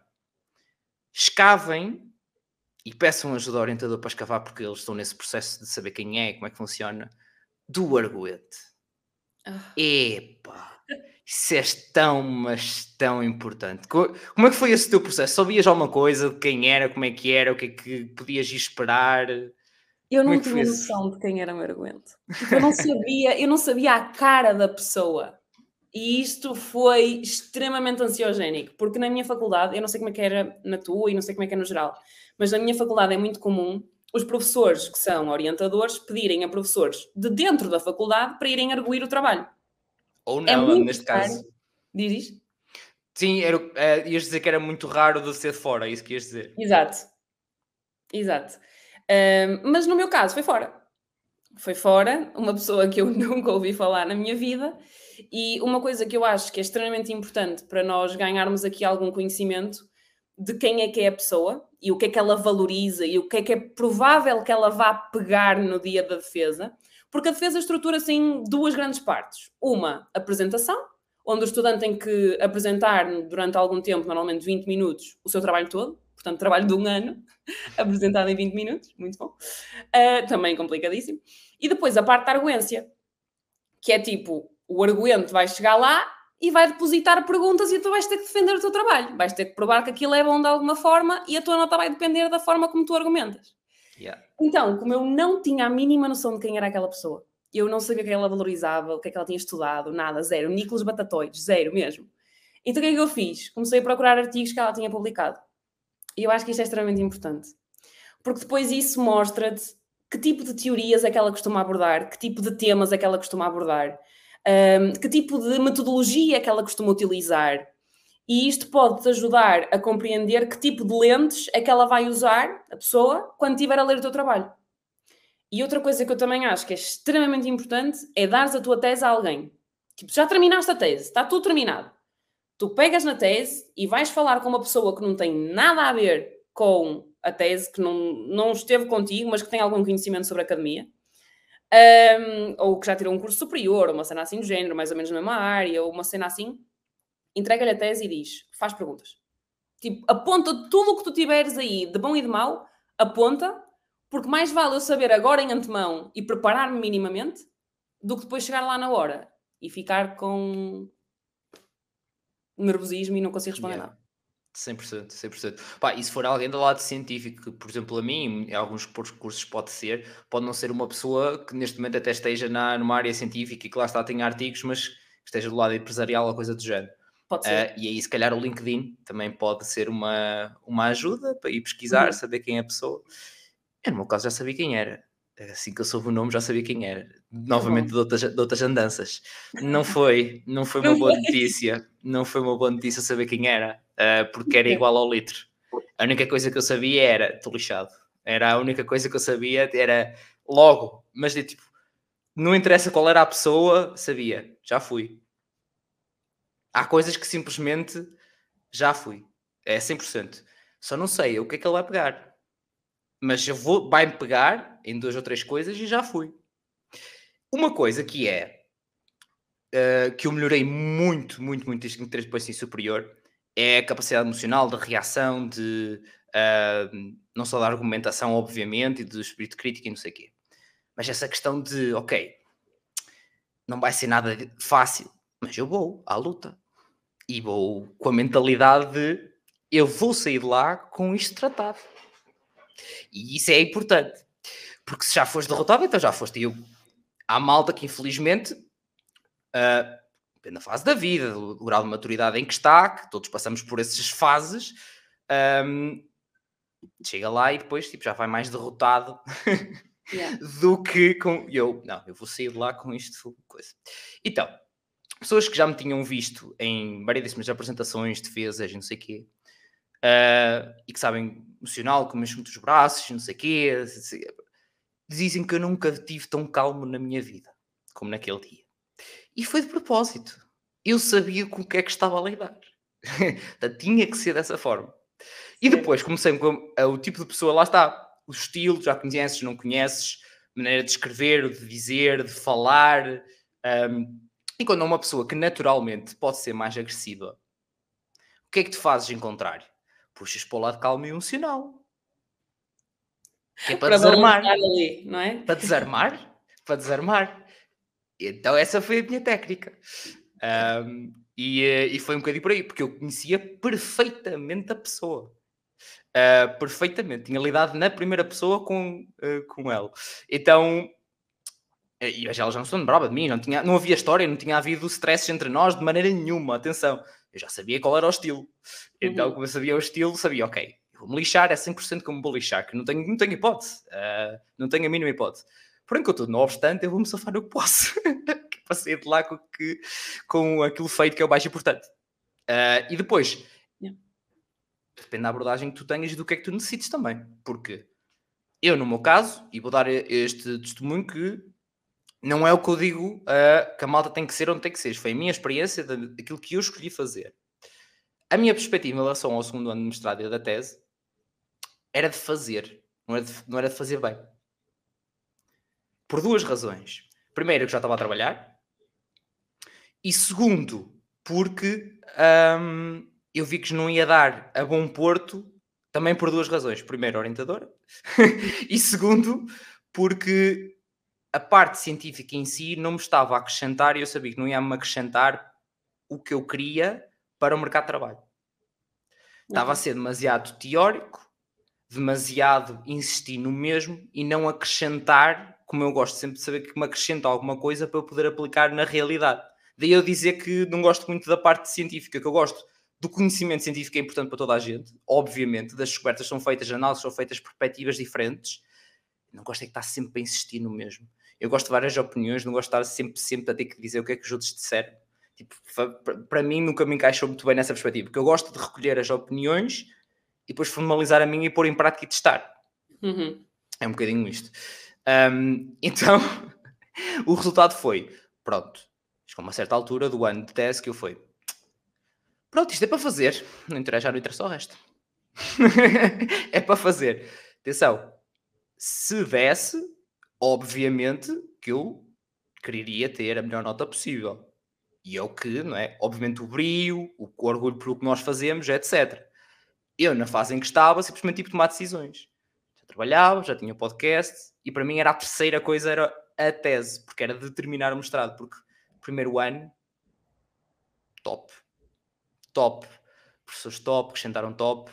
escavem e peçam ajuda ao orientador para escavar, porque eles estão nesse processo de saber quem é, como é que funciona, do arguete. Ah. Epá! Isso é tão, mas tão importante. Como é que foi esse teu processo? Sabias alguma coisa de quem era, como é que era, o que é que podias esperar? Eu não Como é tinha noção de quem era o meu argumento. Tipo, eu não sabia, eu não sabia a cara da pessoa. E isto foi extremamente ansiogénico, porque na minha faculdade, eu não sei como é que era na tua e não sei como é que é no geral, mas na minha faculdade é muito comum os professores que são orientadores pedirem a professores de dentro da faculdade para irem arguir o trabalho. Ou É não, muito neste raro. caso. Diz isto? Sim, era, eh, ias dizer que era muito raro de ser de fora, é isso que ias dizer. Exato. Exato. Ahm, mas no meu caso foi fora. Foi fora, uma pessoa que eu nunca ouvi falar na minha vida. E uma coisa que eu acho que é extremamente importante para nós ganharmos aqui algum conhecimento de quem é que é a pessoa e o que é que ela valoriza e o que é que é provável que ela vá pegar no dia da defesa, porque a defesa estrutura-se em duas grandes partes. Uma, apresentação, onde o estudante tem que apresentar durante algum tempo, normalmente 20 minutos, o seu trabalho todo, portanto, trabalho de um ano, apresentado em 20 minutos, muito bom. Uh, também complicadíssimo. E depois a parte da arguência, que é tipo, o arguente vai chegar lá e vai depositar perguntas e tu vais ter que defender o teu trabalho. Vais ter que provar que aquilo é bom de alguma forma e a tua nota vai depender da forma como tu argumentas. Yeah. Então, como eu não tinha a mínima noção de quem era aquela pessoa, eu não sabia o que ela valorizava, o que é que ela tinha estudado, nada, zero. Nicolas Batatóides, zero mesmo. Então o que é que eu fiz? Comecei a procurar artigos que ela tinha publicado. E eu acho que isto é extremamente importante. Porque depois isso mostra-te que tipo de teorias é que ela costuma abordar, que tipo de temas é que ela costuma abordar, um, que tipo de metodologia é que ela costuma utilizar. E isto pode-te ajudar a compreender que tipo de lentes é que ela vai usar, a pessoa, quando estiver a ler o teu trabalho. E outra coisa que eu também acho que é extremamente importante é dares a tua tese a alguém. Tipo, já terminaste a tese, está tudo terminado. Tu pegas na tese e vais falar com uma pessoa que não tem nada a ver com a tese, que não, não esteve contigo, mas que tem algum conhecimento sobre a academia, um, ou que já tirou um curso superior, ou uma cena assim do género, mais ou menos na mesma área, ou uma cena assim, entrega-lhe a tese e diz, faz perguntas. Tipo, aponta tudo o que tu tiveres aí, de bom e de mau, aponta, porque mais vale eu saber agora em antemão e preparar-me minimamente, do que depois chegar lá na hora e ficar com nervosismo e não consigo responder Yeah. nada. 100%, 100%. Pá, e se for alguém do lado científico, que, por exemplo, a mim, em alguns cursos pode ser, pode não ser uma pessoa que neste momento até esteja na, numa área científica e que lá está, tem artigos, mas que esteja do lado empresarial ou coisa do género. Pode ser. Uh, e aí, se calhar, o LinkedIn também pode ser uma, uma ajuda para ir pesquisar, Uhum. saber quem é a pessoa. Eu, no meu caso, já sabia quem era. Assim que eu soube o nome, já sabia quem era. Novamente, de outras, de outras andanças. Não foi, não foi uma boa notícia. Não foi uma boa notícia saber quem era, uh, porque era igual ao litro. A única coisa que eu sabia era, estou lixado. Era a única coisa que eu sabia, era logo. Mas, de, tipo, não interessa qual era a pessoa, sabia. Já fui. Há coisas que simplesmente já fui. É 100%. Só não sei o que é que ele vai pegar. Mas eu vou, vai-me pegar em duas ou três coisas e já fui. Uma coisa que é uh, que eu melhorei muito, muito, muito isto em três depois em superior é a capacidade emocional de reação, de uh, não só da argumentação, obviamente, e do espírito crítico e não sei o quê. Mas essa questão de, ok, não vai ser nada fácil, mas eu vou à luta. E vou com a mentalidade de eu vou sair de lá com isto tratado. E isso é importante. Porque se já foste derrotado, então já foste. E eu, há malta que infelizmente, uh, na fase da vida, o grau de maturidade em que está, que todos passamos por essas fases, um, chega lá e depois tipo, já vai mais derrotado Yeah. do que com eu. Não, eu vou sair de lá com isto. Coisa. Então, pessoas que já me tinham visto em variedíssimas apresentações, defesas e não sei o quê, uh, e que sabem emocional, que mexo muito os braços, não sei o quê, dizem que eu nunca tive tão calmo na minha vida como naquele dia. E foi de propósito. Eu sabia com o que é que estava a lidar. Portanto, tinha que ser dessa forma. E depois comecei com o tipo de pessoa, lá está, o estilo, já conheces, não conheces, maneira de escrever, de dizer, de falar. Um, e quando é uma pessoa que naturalmente pode ser mais agressiva, o que é que tu fazes em contrário? Puxas para o lado calmo e emocional. Que é para, para desarmar. Ali, não é? Para desarmar. para desarmar. Então essa foi a minha técnica. Um, e, e, foi um bocadinho por aí, porque eu conhecia perfeitamente a pessoa. uh, perfeitamente. Tinha lidado na primeira pessoa com, uh, com ela. Então, e ela já não se lembrava de mim, não, tinha, não havia história, não tinha havido stress entre nós de maneira nenhuma. Atenção, eu já sabia qual era o estilo. Então, uhum. como eu sabia o estilo, sabia, ok, vou-me lixar, é 100% como vou lixar, que não tenho, não tenho hipótese, uh, não tenho a mínima hipótese. Porém, contudo, não obstante, eu vou-me safar o que posso. para sair de lá com, que, com aquilo feito que é o mais importante. Uh, e depois, yeah. depende da abordagem que tu tenhas e do que é que tu necessites também. Porque eu, no meu caso, e vou dar este testemunho que não é o que eu digo uh, que a malta tem que ser onde tem que ser. Foi a minha experiência daquilo que eu escolhi fazer. A minha perspectiva em relação ao segundo ano de mestrado e da tese era de fazer, não era de, não era de fazer bem. Por duas razões. Primeiro, que já estava a trabalhar. E segundo, porque um, eu vi que não ia dar a bom porto também por duas razões. Primeiro, orientadora. e segundo, porque a parte científica em si não me estava a acrescentar e eu sabia que não ia me acrescentar o que eu queria para o mercado de trabalho. Estava a ser demasiado teórico, demasiado insistir no mesmo e não acrescentar, como eu gosto sempre de saber que me acrescenta alguma coisa para eu poder aplicar na realidade. Daí eu dizer que não gosto muito da parte científica, que eu gosto do conhecimento científico que é importante para toda a gente, obviamente, das descobertas são feitas, análises são feitas perspectivas diferentes. Não gosto é que estar sempre a insistir no mesmo. Eu gosto de várias opiniões, não gosto de estar sempre, sempre a ter que dizer o que é que os outros disseram. Tipo, para mim nunca me encaixou muito bem nessa perspectiva, porque eu gosto de recolher as opiniões e depois formalizar a minha e pôr em prática e testar. Uhum. É um bocadinho isto. Um, então, o resultado foi, pronto, chegou uma certa altura do ano de tese que eu fui, pronto, isto é para fazer, não interessa, já não interessa o resto. é para fazer. Atenção, se desse, obviamente que eu quereria ter a melhor nota possível. E é o que, não é? Obviamente o brio, o orgulho pelo que nós fazemos, etc. Eu, na fase em que estava, simplesmente tive de tomar decisões. Já trabalhava, já tinha podcast, e para mim era a terceira coisa, era a tese, porque era de terminar o mestrado, porque primeiro ano, top. Top. Professores top, acrescentaram top.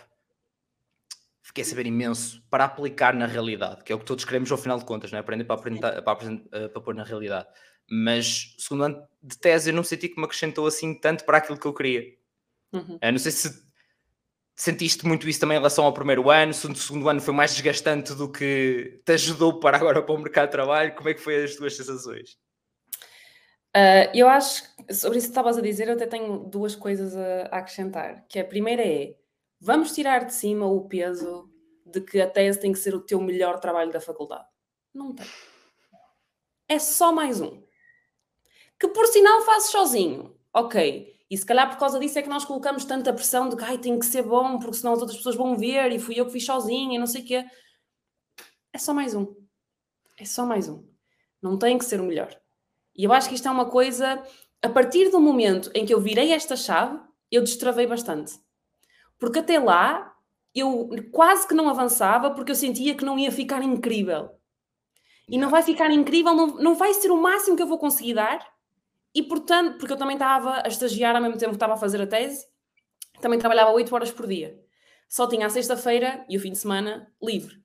Fiquei a saber imenso para aplicar na realidade, que é o que todos queremos ao final de contas, não é? Aprender para, apresentar, para, apresentar, eh, para pôr na realidade mas segundo ano de tese eu não senti que me acrescentou assim tanto para aquilo que eu queria. Uhum. não sei se sentiste muito isso também em relação ao primeiro ano, se o segundo ano foi mais desgastante do que te ajudou para agora para o mercado de trabalho, como é que foi as tuas sensações? Uh, eu acho, sobre isso que estavas a dizer, eu até tenho duas coisas a, a acrescentar, que a primeira é, vamos tirar de cima o peso de que a tese tem que ser o teu melhor trabalho da faculdade. Não tem. É só mais um que por sinal fazes sozinho. Ok. E se calhar por causa disso é que nós colocamos tanta pressão de que Ai, tem que ser bom, porque senão as outras pessoas vão ver e fui eu que fiz sozinha e não sei o quê. É só mais um. É só mais um. Não tem que ser o melhor. E eu acho que isto é uma coisa. A partir do momento em que eu virei esta chave, eu destravei bastante. Porque até lá eu quase que não avançava porque eu sentia que não ia ficar incrível. E não vai ficar incrível, não, não vai ser o máximo que eu vou conseguir dar, e portanto, porque eu também estava a estagiar ao mesmo tempo que estava a fazer a tese, também trabalhava 8 horas por dia. Só tinha a sexta-feira e o fim de semana livre.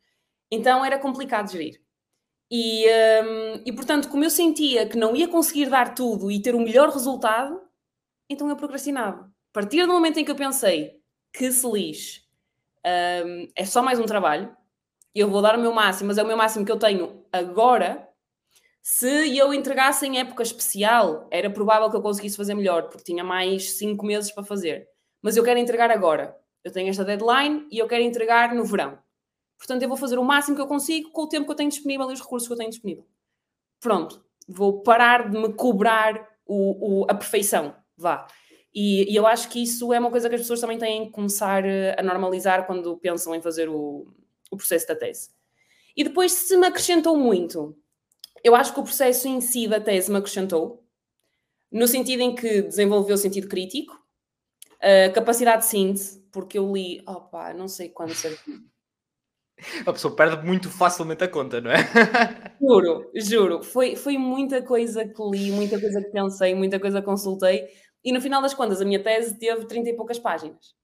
Então era complicado gerir. E, um, e portanto, como eu sentia que não ia conseguir dar tudo e ter o melhor resultado, então eu procrastinava. A partir do momento em que eu pensei que se lixe, um, é só mais um trabalho, eu vou dar o meu máximo, mas é o meu máximo que eu tenho agora, se eu entregasse em época especial, era provável que eu conseguisse fazer melhor, porque tinha mais 5 meses para fazer. Mas eu quero entregar agora. Eu tenho esta deadline e eu quero entregar no verão. Portanto, eu vou fazer o máximo que eu consigo com o tempo que eu tenho disponível e os recursos que eu tenho disponível. Pronto. Vou parar de me cobrar o, o, a perfeição. Vá. E, e, eu acho que isso é uma coisa que as pessoas também têm que começar eh, a normalizar quando pensam em fazer o, o processo da tese. E depois, se me acrescentou muito, eu acho que o processo em si da tese me acrescentou, no sentido em que desenvolveu o sentido crítico, a capacidade de síntese, porque eu li, opa, não sei quando certinho. A pessoa perde muito facilmente a conta, não é? Juro, juro. Foi, foi muita coisa que li, muita coisa que pensei, muita coisa que consultei, e no final das contas a minha tese teve 30 e poucas páginas.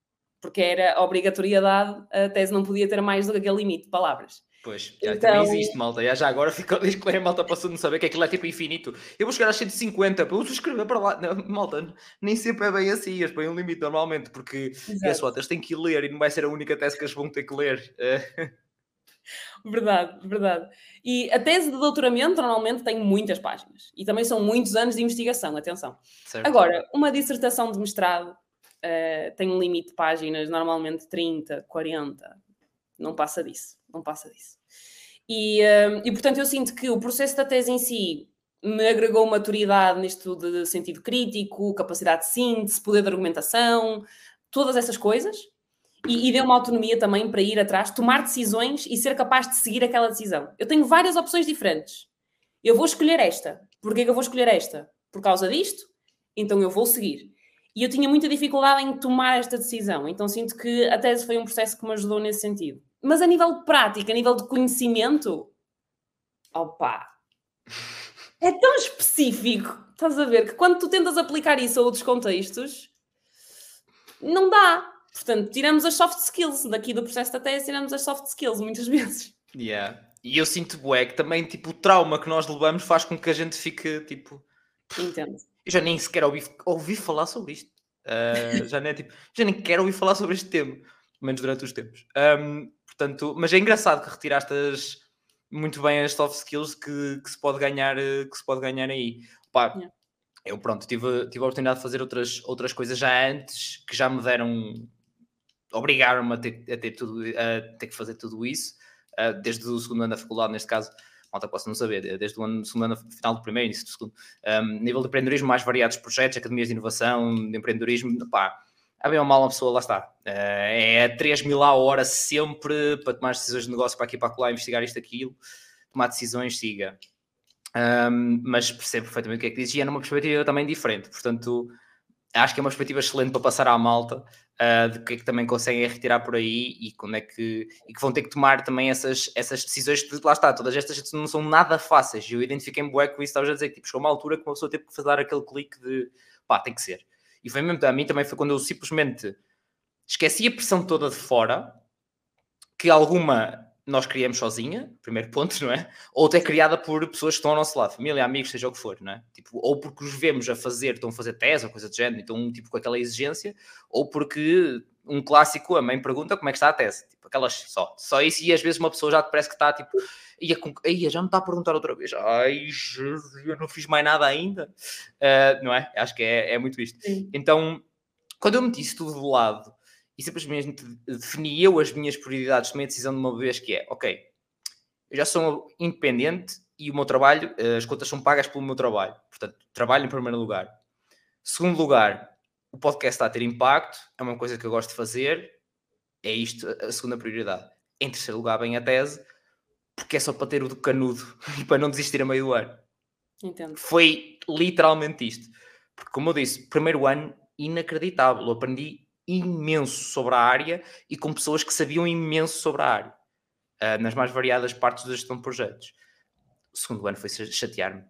porque era obrigatoriedade, a tese não podia ter mais do que aquele limite de palavras. Pois, já então... existe, malta. Já, já agora ficou disclaimer, malta passou de não saber que aquilo é tipo infinito. Eu vou chegar a 150, eu vou escrever para lá. Não, malta, nem sempre é bem assim, eles põem um limite normalmente, porque as outras têm que ler e não vai ser a única tese que eles vão ter que ler. Verdade, verdade. E a tese de doutoramento normalmente tem muitas páginas e também são muitos anos de investigação, atenção. Certo. Agora, uma dissertação de mestrado uh, tem um limite de páginas, normalmente 30, 40, não passa disso, não passa disso. E, uh, e portanto eu sinto que o processo da tese em si me agregou maturidade nisto de sentido crítico, capacidade de síntese, poder de argumentação, todas essas coisas e, e deu uma autonomia também para ir atrás, tomar decisões e ser capaz de seguir aquela decisão. Eu tenho várias opções diferentes. Eu vou escolher esta. Porquê que eu vou escolher esta? Por causa disto? Então eu vou seguir. E eu tinha muita dificuldade em tomar esta decisão. Então sinto que a tese foi um processo que me ajudou nesse sentido. Mas a nível de prática, a nível de conhecimento, opa, é tão específico, estás a ver, que quando tu tentas aplicar isso a outros contextos, não dá. Portanto, tiramos as soft skills daqui do processo da tese, tiramos as soft skills muitas vezes. Yeah. E eu sinto, bué, que também, tipo, o trauma que nós levamos faz com que a gente fique, tipo... Entendo. Eu já nem sequer ouvi, ouvi falar sobre isto. Uh, já nem, tipo, já nem quero ouvir falar sobre este tema. Menos durante os tempos. Um, portanto, mas é engraçado que retiraste as, muito bem as soft skills que, que, se pode ganhar, que se pode ganhar aí. Pá, yeah. Eu, pronto, tive, tive a oportunidade de fazer outras, outras coisas já antes que já me deram obrigaram-me a ter, a, ter tudo, a ter que fazer tudo isso, uh, desde o segundo ano da faculdade, neste caso, malta posso não saber, desde o ano, segundo ano, final do primeiro, início do segundo. Um, nível de empreendedorismo, mais variados projetos, academias de inovação, de empreendedorismo, pá, a bem ou mal uma pessoa, lá está. Uh, é 3 mil a hora sempre para tomar decisões de negócio para aqui para lá, investigar isto, aquilo, tomar decisões, siga. Um, mas percebo perfeitamente o que é que diz e é numa perspectiva também diferente, portanto acho que é uma perspectiva excelente para passar à malta uh, de que é que também conseguem retirar por aí e quando é que, e que vão ter que tomar também essas, essas decisões lá está, todas estas não são nada fáceis. Eu identifiquei-me bué com isso, estavas a dizer que tipo, chegou uma altura que uma pessoa teve que fazer aquele clique de pá, tem que ser. E foi mesmo a mim também foi quando eu simplesmente esqueci a pressão toda de fora, que alguma nós criamos sozinha, primeiro ponto, não é? Ou até criada por pessoas que estão ao nosso lado, família, amigos, seja o que for, não é? Tipo, ou porque os vemos a fazer, estão a fazer tese ou coisa de género, então tipo com aquela exigência, ou porque um clássico, a mãe pergunta como é que está a tese, tipo, aquelas só, só isso, e às vezes uma pessoa já parece que está tipo, ia, ia já me está a perguntar outra vez, ai, Jesus, eu não fiz mais nada ainda, uh, não é? Acho que é, é muito isto. Sim. Então, quando eu meti isso tudo de lado e simplesmente defini eu as minhas prioridades, tomei a decisão de uma vez que é, ok, eu já sou independente e o meu trabalho, eh, as contas são pagas pelo meu trabalho, portanto, trabalho em primeiro lugar. Segundo lugar, o podcast está a ter impacto, é uma coisa que eu gosto de fazer, é isto a segunda prioridade. Em terceiro lugar, vem a tese, porque é só para ter o do canudo e para não desistir a meio do ano. Entendo. Foi literalmente isto. Porque, como eu disse, primeiro ano, inacreditável. Eu aprendi imenso sobre a área e com pessoas que sabiam imenso sobre a área, uh, nas mais variadas partes da gestão de projetos. O segundo ano foi chatear-me.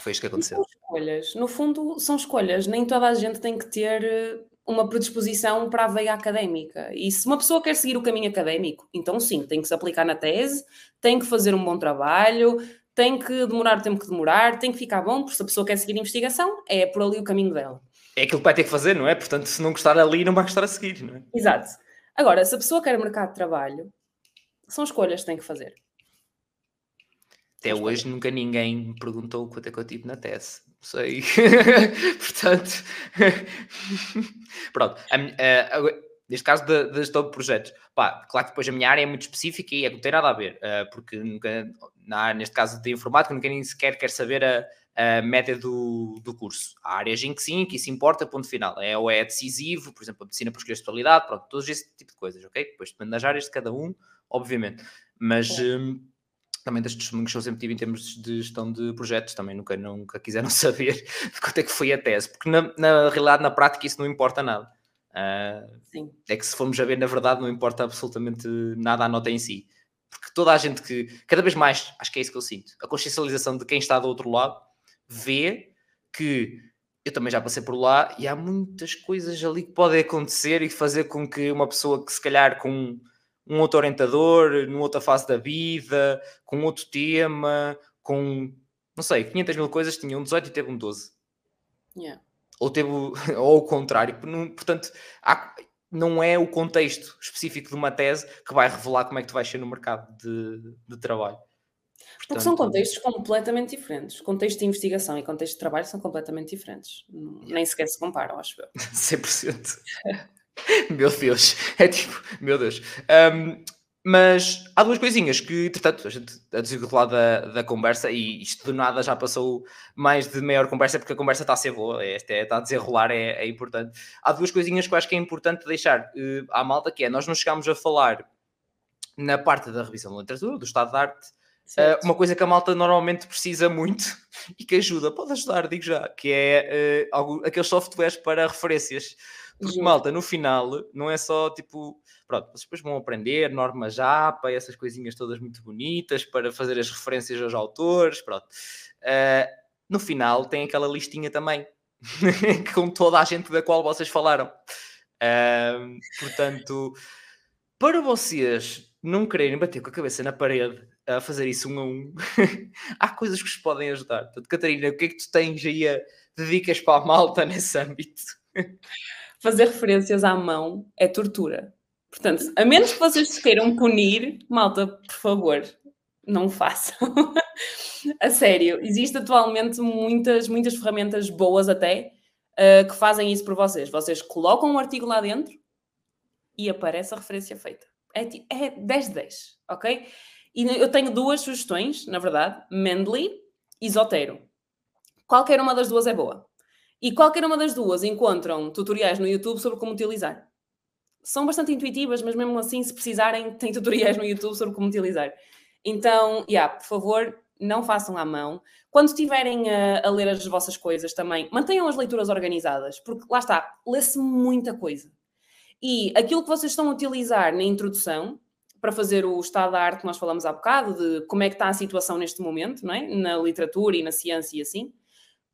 Foi isto que aconteceu. São escolhas. No fundo, são escolhas. Nem toda a gente tem que ter eh, uma predisposição para a veia académica. E se uma pessoa quer seguir o caminho académico, então sim, tem que se aplicar na tese, tem que fazer um bom trabalho, tem que demorar o tempo que demorar, tem que ficar bom, porque se a pessoa quer seguir investigação, é por ali o caminho dela é aquilo que vai ter que fazer, não é? Portanto, se não gostar ali, não vai gostar a seguir, não é? Exato. Agora, se a pessoa quer mercado de trabalho, são escolhas que tem que fazer. Até hoje escolhas. nunca ninguém me perguntou quanto é que eu tive na tese. Não sei. Portanto, pronto. Uh, neste caso da gestão de projetos, pá, claro que depois a minha área é muito específica e é, não tem nada a ver, uh, porque nunca, na, neste caso de informática, nunca nem sequer quer saber a a média do, do curso. Há áreas em que sim, que isso importa, ponto final. É ou é decisivo, por exemplo, a medicina por escolher especialidade, pronto, todos esse tipo de coisas, ok? Depois depende das áreas de cada um, obviamente. Mas hum, também das testemunhos que eu sempre tive em termos de gestão de projetos, também nunca, nunca quiseram saber de quanto é que foi a tese, porque na, na realidade, na prática, isso não importa nada. Uh, é que se formos a ver, na verdade, não importa absolutamente nada a nota em si. Porque toda a gente que, cada vez mais, acho que é isso que eu sinto, a consciencialização de quem está do outro lado vê que eu também já passei por lá e há muitas coisas ali que podem acontecer e fazer com que uma pessoa que se calhar com um outro orientador, numa outra fase da vida, com outro tema, com não sei, 500 mil coisas, tinha um 18 e teve um 12. Yeah. Ou teve ou o contrário. Portanto, há, não é o contexto específico de uma tese que vai revelar como é que tu vais ser no mercado de, de trabalho. Porque são contextos completamente diferentes. Contexto de investigação e contexto de trabalho são completamente diferentes. Nem sequer se comparam, acho eu. 100%. meu Deus. É tipo, meu Deus. Um, mas há duas coisinhas que, entretanto, a gente a desenrolar da, da conversa e isto do nada já passou mais de maior conversa porque a conversa está a ser boa, esta é, está a desenrolar, é, é importante. Há duas coisinhas que eu acho que é importante deixar uh, à malta, que é, nós não chegámos a falar na parte da revisão da literatura, do estado de arte, uh, uma coisa que a malta normalmente precisa muito e que ajuda, pode ajudar, digo já, que é uh, algum, aqueles softwares para referências. Porque, malta, no final, não é só tipo Pronto, vocês depois vão aprender norma japa, essas coisinhas todas muito bonitas para fazer as referências aos autores, pronto. Uh, no final tem aquela listinha também, com toda a gente da qual vocês falaram. Uh, portanto, para vocês não quererem bater com a cabeça na parede a fazer isso um a um, há coisas que vos podem ajudar. Portanto, Catarina, o que é que tu tens aí a dedicas para a malta nesse âmbito? Fazer referências à mão é tortura. Portanto, a menos que vocês se queiram punir, malta, por favor, não façam. a sério, existem atualmente muitas, muitas ferramentas boas até uh, que fazem isso por vocês. Vocês colocam um artigo lá dentro e aparece a referência feita. É, é 10 de 10, ok? E eu tenho duas sugestões, na verdade: Mendeley e Zotero. Qualquer uma das duas é boa. E qualquer uma das duas encontram tutoriais no YouTube sobre como utilizar são bastante intuitivas, mas mesmo assim, se precisarem, tem tutoriais no YouTube sobre como utilizar. Então, yeah, por favor, não façam à mão. Quando estiverem a, a, ler as vossas coisas também, mantenham as leituras organizadas, porque lá está, lê-se muita coisa. E aquilo que vocês estão a utilizar na introdução, para fazer o estado da arte que nós falamos há bocado, de como é que está a situação neste momento, não é? na literatura e na ciência e assim,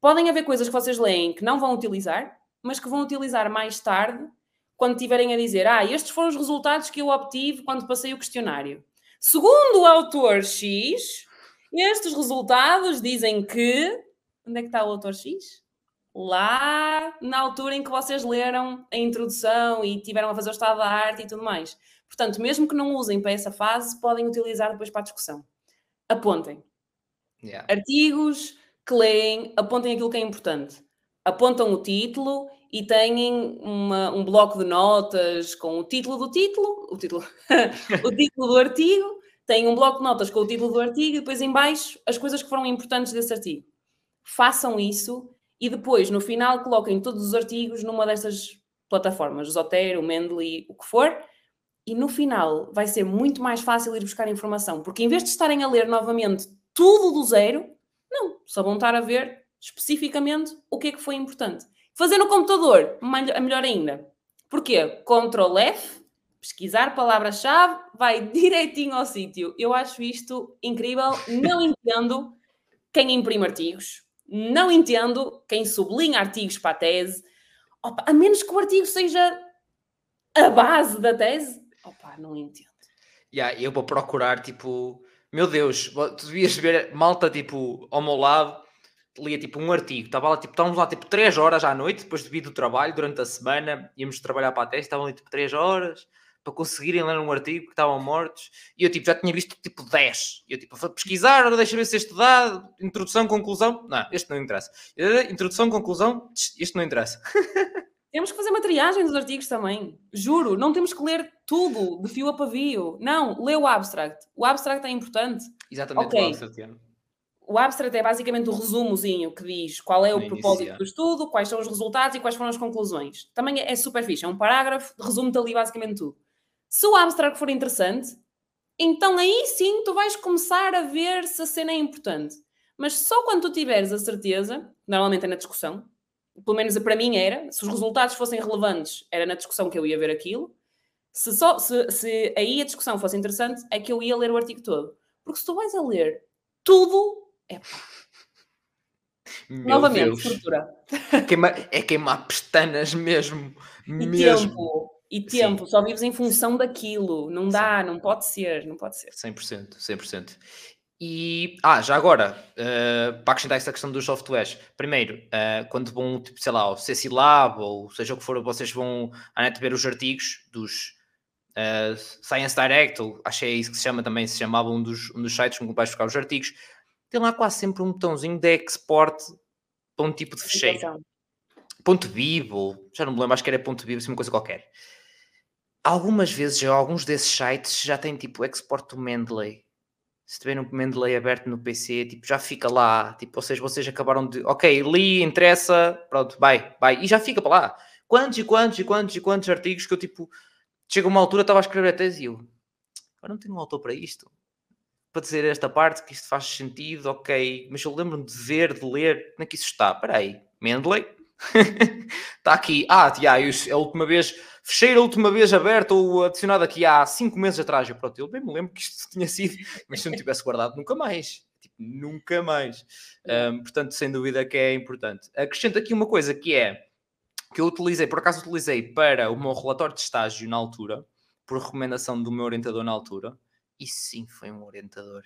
podem haver coisas que vocês leem que não vão utilizar, mas que vão utilizar mais tarde quando tiverem a dizer, ah, estes foram os resultados que eu obtive quando passei o questionário. Segundo o autor X, estes resultados dizem que. Onde é que está o autor X? Lá na altura em que vocês leram a introdução e tiveram a fazer o estado da arte e tudo mais. Portanto, mesmo que não usem para essa fase, podem utilizar depois para a discussão. Apontem. Yeah. Artigos que leem, apontem aquilo que é importante. Apontam o título e têm uma, um bloco de notas com o título do título, o título, o título do artigo, têm um bloco de notas com o título do artigo e depois em baixo as coisas que foram importantes desse artigo. Façam isso e depois no final coloquem todos os artigos numa dessas plataformas, Zotero, Mendeley, o que for, e no final vai ser muito mais fácil ir buscar informação, porque em vez de estarem a ler novamente tudo do zero, não, só vão estar a ver especificamente o que é que foi importante. Fazer no computador, melhor ainda. Porquê? Ctrl F, pesquisar palavra-chave, vai direitinho ao sítio. Eu acho isto incrível. Não entendo quem imprime artigos. Não entendo quem sublinha artigos para a tese. Opa, a menos que o artigo seja a base da tese. Opa, não entendo. Yeah, eu vou procurar, tipo... Meu Deus, tu devias ver malta, tipo, ao meu lado lia tipo um artigo, estava lá, tipo, estávamos lá tipo 3 horas à noite, depois de vir do trabalho, durante a semana, íamos trabalhar para a teste, estavam ali tipo 3 horas para conseguirem ler um artigo que estavam mortos, e eu tipo, já tinha visto tipo 10. E eu tipo, pesquisar, deixa ver se este dá, introdução, conclusão, não, este não interessa. Introdução, conclusão, este não interessa. Temos que fazer uma triagem dos artigos também. Juro, não temos que ler tudo de fio a pavio. Não, lê o abstract. O abstract é importante. Exatamente, okay. o abstract o abstract é basicamente o resumozinho que diz qual é o propósito do estudo, quais são os resultados e quais foram as conclusões. Também é super fixe, é um parágrafo, resume-te ali basicamente tudo. Se o abstract for interessante, então aí sim tu vais começar a ver se a cena é importante. Mas só quando tu tiveres a certeza, normalmente é na discussão, pelo menos para mim era, se os resultados fossem relevantes, era na discussão que eu ia ver aquilo. Se, só, se, se aí a discussão fosse interessante, é que eu ia ler o artigo todo. Porque se tu vais a ler tudo Epá. Meu Novamente, Deus. estrutura. Queima- é queimar pestanas mesmo. E mesmo. tempo. E tempo. Só vives em função daquilo. Não dá, não pode ser, não pode ser. 100%, 100%. E, ah, já agora, eh, para acrescentar essa questão dos softwares, primeiro, eh, quando vão, tipo, sei lá, ao CC Lab, ou seja o que for, vocês vão à net ver os artigos dos eh, Science Direct, ou acho que é isso que se chama também, se chamava um dos, um dos sites onde vais buscar os artigos, tem lá quase sempre um botãozinho de export para um tipo de fecheiro. Ponto ou já não me lembro, acho que era ponto .bib, assim, uma coisa qualquer. Algumas vezes, alguns desses sites já têm tipo export to Mendeley. Se tiver um Mendeley aberto no PC, tipo, já fica lá. Tipo, seja, vocês acabaram de. Ok, li, interessa, pronto, vai, vai. E já fica para lá. Quantos e quantos e quantos e quantos artigos que eu tipo. Chega uma altura, estava a escrever a tese e eu. Agora não tenho um autor para isto. Para dizer esta parte que isto faz sentido, ok. Mas eu lembro-me de ver, de ler. Onde é que isso está? Espera aí. Mendeley? Está aqui. Ah, tia, é a última vez. Fechei a última vez aberto ou adicionado aqui há cinco meses atrás. Eu, pronto, eu bem me lembro que isto tinha sido. Mas se não tivesse guardado, nunca mais. Tipo, nunca mais. Um, portanto, sem dúvida que é importante. Acrescento aqui uma coisa que é que eu utilizei, por acaso utilizei para o meu relatório de estágio na altura, por recomendação do meu orientador na altura. E sim, foi um orientador.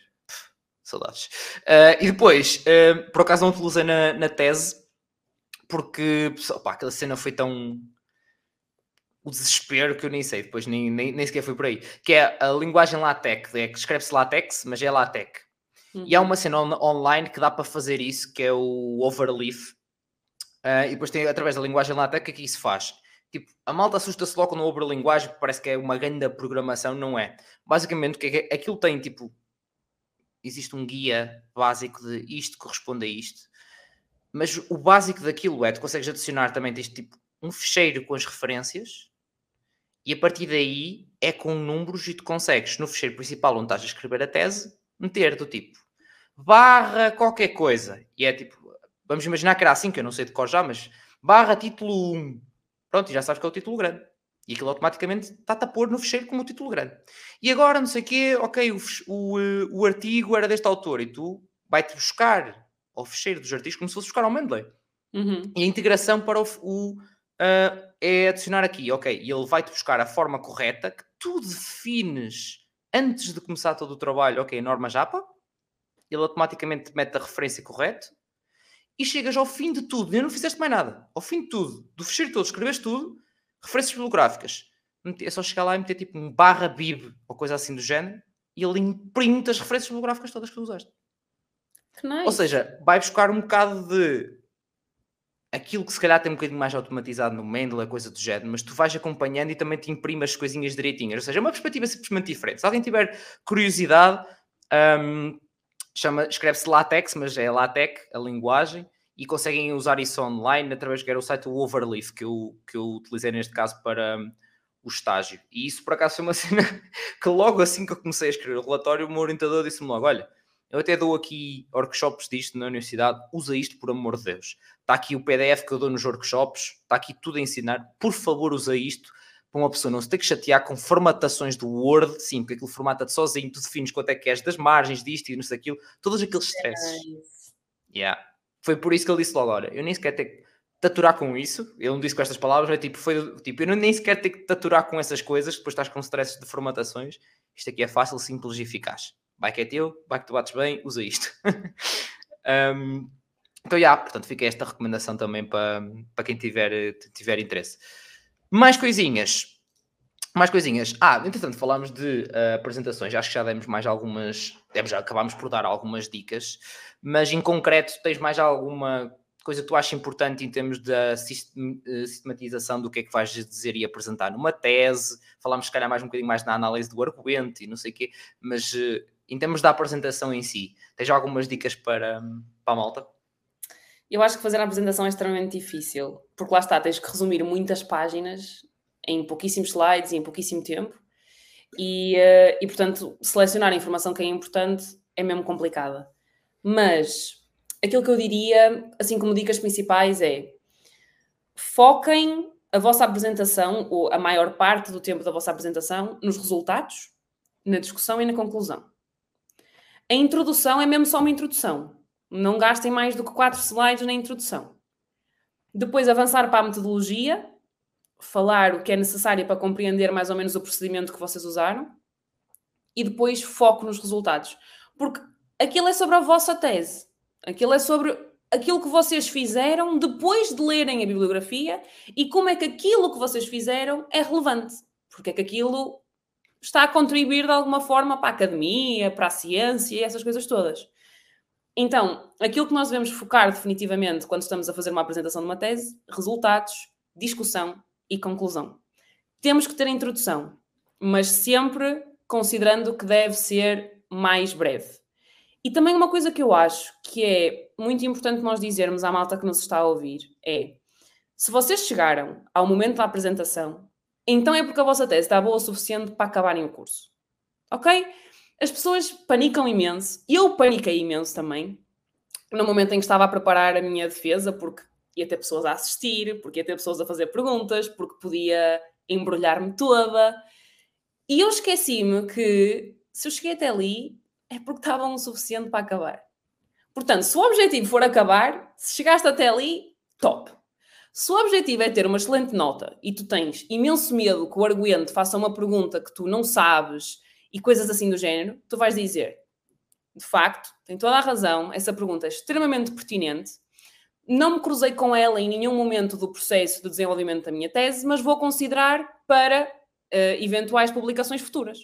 Saudades. Uh, e depois, uh, por acaso não utilizei na, na tese, porque opá, aquela cena foi tão o desespero que eu nem sei, depois nem, nem, nem sequer foi por aí. Que é a linguagem LaTeX, é que escreve-se LaTeX, mas é LaTeX. Uhum. E há uma cena on online que dá para fazer isso, que é o Overleaf. Uh, e depois tem através da linguagem LaTeX que aqui se faz. Tipo, a malta assusta-se logo no overlinguagem, parece que é uma grande programação, não é? Basicamente, que é que aquilo tem, tipo, existe um guia básico de isto corresponde a isto. Mas o básico daquilo é, tu consegues adicionar também, tens tipo um fecheiro com as referências e a partir daí é com números e tu consegues no fecheiro principal onde estás a escrever a tese meter do tipo barra qualquer coisa. E é tipo, vamos imaginar que era assim, que eu não sei de cor já, mas barra título 1 pronto, e já sabes que é o título grande. E aquilo automaticamente está-te a pôr no fecheiro como o título grande. E agora não sei o quê, ok, o, o, o artigo era deste autor e tu vai-te buscar ao fecheiro dos artigos como se fosse buscar ao Mendeley Uhum. e a integração para o, o uh, é adicionar aqui, ok, e ele vai-te buscar a forma correta que tu defines antes de começar todo o trabalho, ok, norma Japa, ele automaticamente mete a referência correta e chegas ao fim de tudo, e não fizeste mais nada, ao fim de tudo, do fecheiro todo, escreveste tudo, referências bibliográficas, é só chegar lá e meter tipo um barra bib ou coisa assim do género e ele imprime as referências bibliográficas todas que tu usaste. Nice. Ou seja, vai buscar um bocado de aquilo que se calhar tem um bocadinho mais automatizado no Mendeley, coisa do género, mas tu vais acompanhando e também te imprime as coisinhas direitinhas. Ou seja, é uma perspectiva simplesmente diferente. Se alguém tiver curiosidade, um, chama, escreve-se LaTeX, mas é LaTeX, a linguagem, e conseguem usar isso online através do site Overleaf, que eu, que eu utilizei neste caso para um, o estágio. E isso por acaso foi uma cena que logo assim que eu comecei a escrever o relatório, o meu orientador disse-me logo: olha. Eu até dou aqui workshops disto na universidade, usa isto por amor de Deus. Está aqui o PDF que eu dou nos workshops, está aqui tudo a ensinar. Por favor, usa isto para uma pessoa não se ter que chatear com formatações do Word, sim, porque aquilo formata-te sozinho, tu defines quanto é que és das margens disto e não sei daquilo, todos aqueles stresses. Nice. Yeah. Foi por isso que ele disse logo: olha, eu nem sequer tenho que taturar com isso. Ele não disse com estas palavras, é tipo, foi tipo, eu nem sequer tenho que taturar com essas coisas, depois estás com stresses de formatações. Isto aqui é fácil, simples e eficaz que é teu, que tu bates bem, usa isto. um, então, já, yeah, portanto, fica esta recomendação também para, para quem tiver, tiver interesse. Mais coisinhas. Mais coisinhas. Ah, entretanto, falámos de uh, apresentações. Acho que já demos mais algumas. Já acabámos por dar algumas dicas. Mas em concreto, tens mais alguma coisa que tu achas importante em termos da sistematização do que é que vais dizer e apresentar numa tese? Falámos, se calhar, mais um bocadinho mais na análise do argumento e não sei o quê. Mas uh, em termos da apresentação em si, tens algumas dicas para, para a malta? Eu acho que fazer a apresentação é extremamente difícil, porque lá está, tens que resumir muitas páginas em pouquíssimos slides e em pouquíssimo tempo, e, uh, e portanto, selecionar a informação que é importante é mesmo complicada. Mas aquilo que eu diria, assim como dicas principais, é foquem a vossa apresentação, ou a maior parte do tempo da vossa apresentação, nos resultados, na discussão e na conclusão. A introdução é mesmo só uma introdução. Não gastem mais do que quatro slides na introdução. Depois avançar para a metodologia, falar o que é necessário para compreender mais ou menos o procedimento que vocês usaram e depois foco nos resultados. Porque aquilo é sobre a vossa tese. Aquilo é sobre aquilo que vocês fizeram depois de lerem a bibliografia e como é que aquilo que vocês fizeram é relevante. Porque é que aquilo está a contribuir de alguma forma para a academia, para a ciência e essas coisas todas. Então, aquilo que nós devemos focar definitivamente quando estamos a fazer uma apresentação de uma tese, resultados, discussão e conclusão. Temos que ter introdução, mas sempre considerando que deve ser mais breve. E também uma coisa que eu acho que é muito importante nós dizermos à malta que nos está a ouvir é: se vocês chegaram ao momento da apresentação, então é porque a vossa tese está boa o suficiente para acabarem o curso. Ok? As pessoas panicam imenso, eu paniquei imenso também, no momento em que estava a preparar a minha defesa, porque ia ter pessoas a assistir, porque ia ter pessoas a fazer perguntas, porque podia embrulhar-me toda. E eu esqueci-me que se eu cheguei até ali é porque estava o suficiente para acabar. Portanto, se o objetivo for acabar, se chegaste até ali, top. Se o objetivo é ter uma excelente nota e tu tens imenso medo que o arguente faça uma pergunta que tu não sabes e coisas assim do género, tu vais dizer: de facto, tem toda a razão, essa pergunta é extremamente pertinente. Não me cruzei com ela em nenhum momento do processo de desenvolvimento da minha tese, mas vou considerar para uh, eventuais publicações futuras.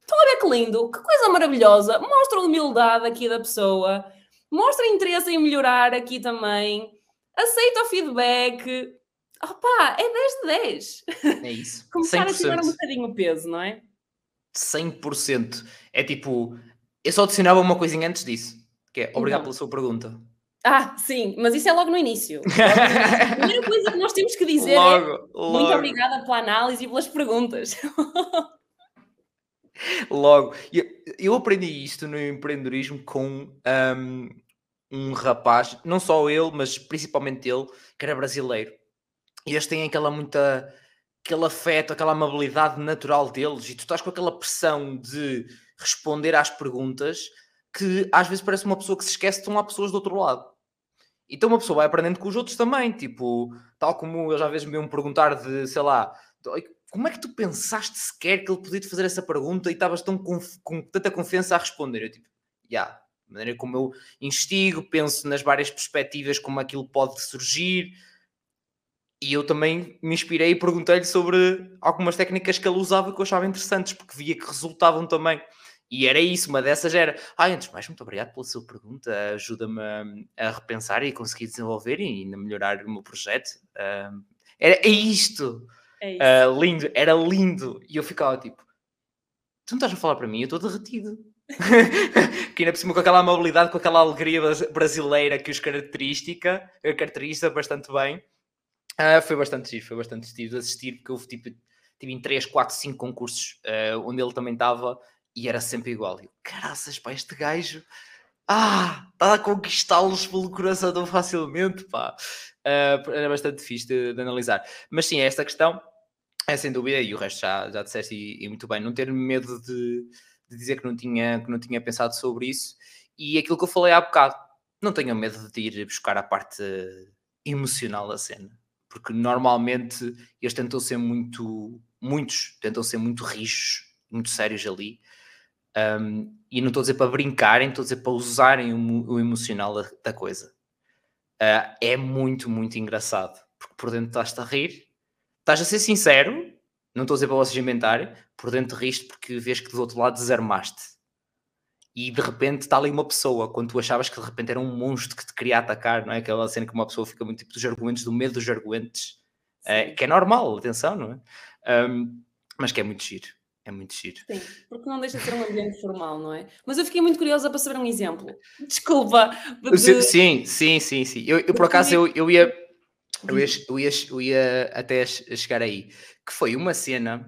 Estão a ver que lindo? Que coisa maravilhosa! Mostra humildade aqui da pessoa, mostra interesse em melhorar aqui também, aceita o feedback. Opá, é 10 de 10. É isso. Começar 100%. a tirar um bocadinho o peso, não é? 100%. É tipo, eu só adicionava uma coisinha antes disso, que é obrigado então. pela sua pergunta. Ah, sim, mas isso é logo no início. a primeira coisa que nós temos que dizer logo, é logo. muito obrigada pela análise e pelas perguntas. logo, eu, eu, aprendi isto no empreendedorismo com um, um rapaz, não só ele, mas principalmente ele, que era brasileiro. E eles têm aquela muita aquele afeto, aquela amabilidade natural deles, e tu estás com aquela pressão de responder às perguntas que às vezes parece uma pessoa que se esquece de estão lá pessoas do outro lado. Então uma pessoa vai aprendendo com os outros também, tipo, tal como eles às vezes me iam perguntar de, sei lá, como é que tu pensaste sequer que ele podia te fazer essa pergunta e estavas tão com, com tanta confiança a responder? Eu tipo, já, yeah, maneira como eu investigo, penso nas várias perspectivas como aquilo pode surgir, e eu também me inspirei e perguntei-lhe sobre algumas técnicas que ele usava que eu achava interessantes, porque via que resultavam também. E era isso, uma dessas era, ah, antes de mais, muito obrigado pela sua pergunta, ajuda-me a, a, repensar e conseguir desenvolver e ainda melhorar o meu projeto. Uh, era, é isto! É. Uh, lindo, era lindo. E eu ficava tipo, tu não estás a falar para mim, eu estou derretido. Que ainda por cima com aquela amabilidade, com aquela alegria brasileira que os característica, caracteriza bastante bem. Uh, foi bastante giro, foi bastante giro assistir, porque houve tipo, tive em 3, 4, 5 concursos uh, onde ele também estava e era sempre igual. Eu, caraças, pá, este gajo, ah, está a conquistá-los pelo coração tão facilmente, pá. Uh, era bastante fixe de, de, analisar. Mas sim, esta questão é sem dúvida, e o resto já, já disseste e, e muito bem, não ter medo de, de, dizer que não, tinha, que não tinha pensado sobre isso. E aquilo que eu falei há bocado, não tenham medo de ir buscar a parte emocional da cena porque normalmente eles tentam ser muito, muitos tentam ser muito rijos, muito sérios ali. Um, e não estou a dizer para brincarem, estou a dizer para usarem o, o emocional da, da coisa. Uh, é muito, muito engraçado, porque por dentro estás a rir, estás a ser sincero, não estou a dizer para vocês inventarem, por dentro riste porque vês que do outro lado desarmaste e de repente está ali uma pessoa, quando tu achavas que de repente era um monstro que te queria atacar, não é? Aquela cena que uma pessoa fica muito tipo dos argumentos, do medo dos argumentos, é, que é normal, atenção, não é? Um, mas que é muito giro. É muito giro. Sim, porque não deixa de ser um ambiente formal, não é? Mas eu fiquei muito curiosa para saber um exemplo. Desculpa. De... Sim, sim, sim, sim. Eu, eu por acaso eu, eu ia. Eu ia, eu, ia, eu ia até chegar aí, que foi uma cena,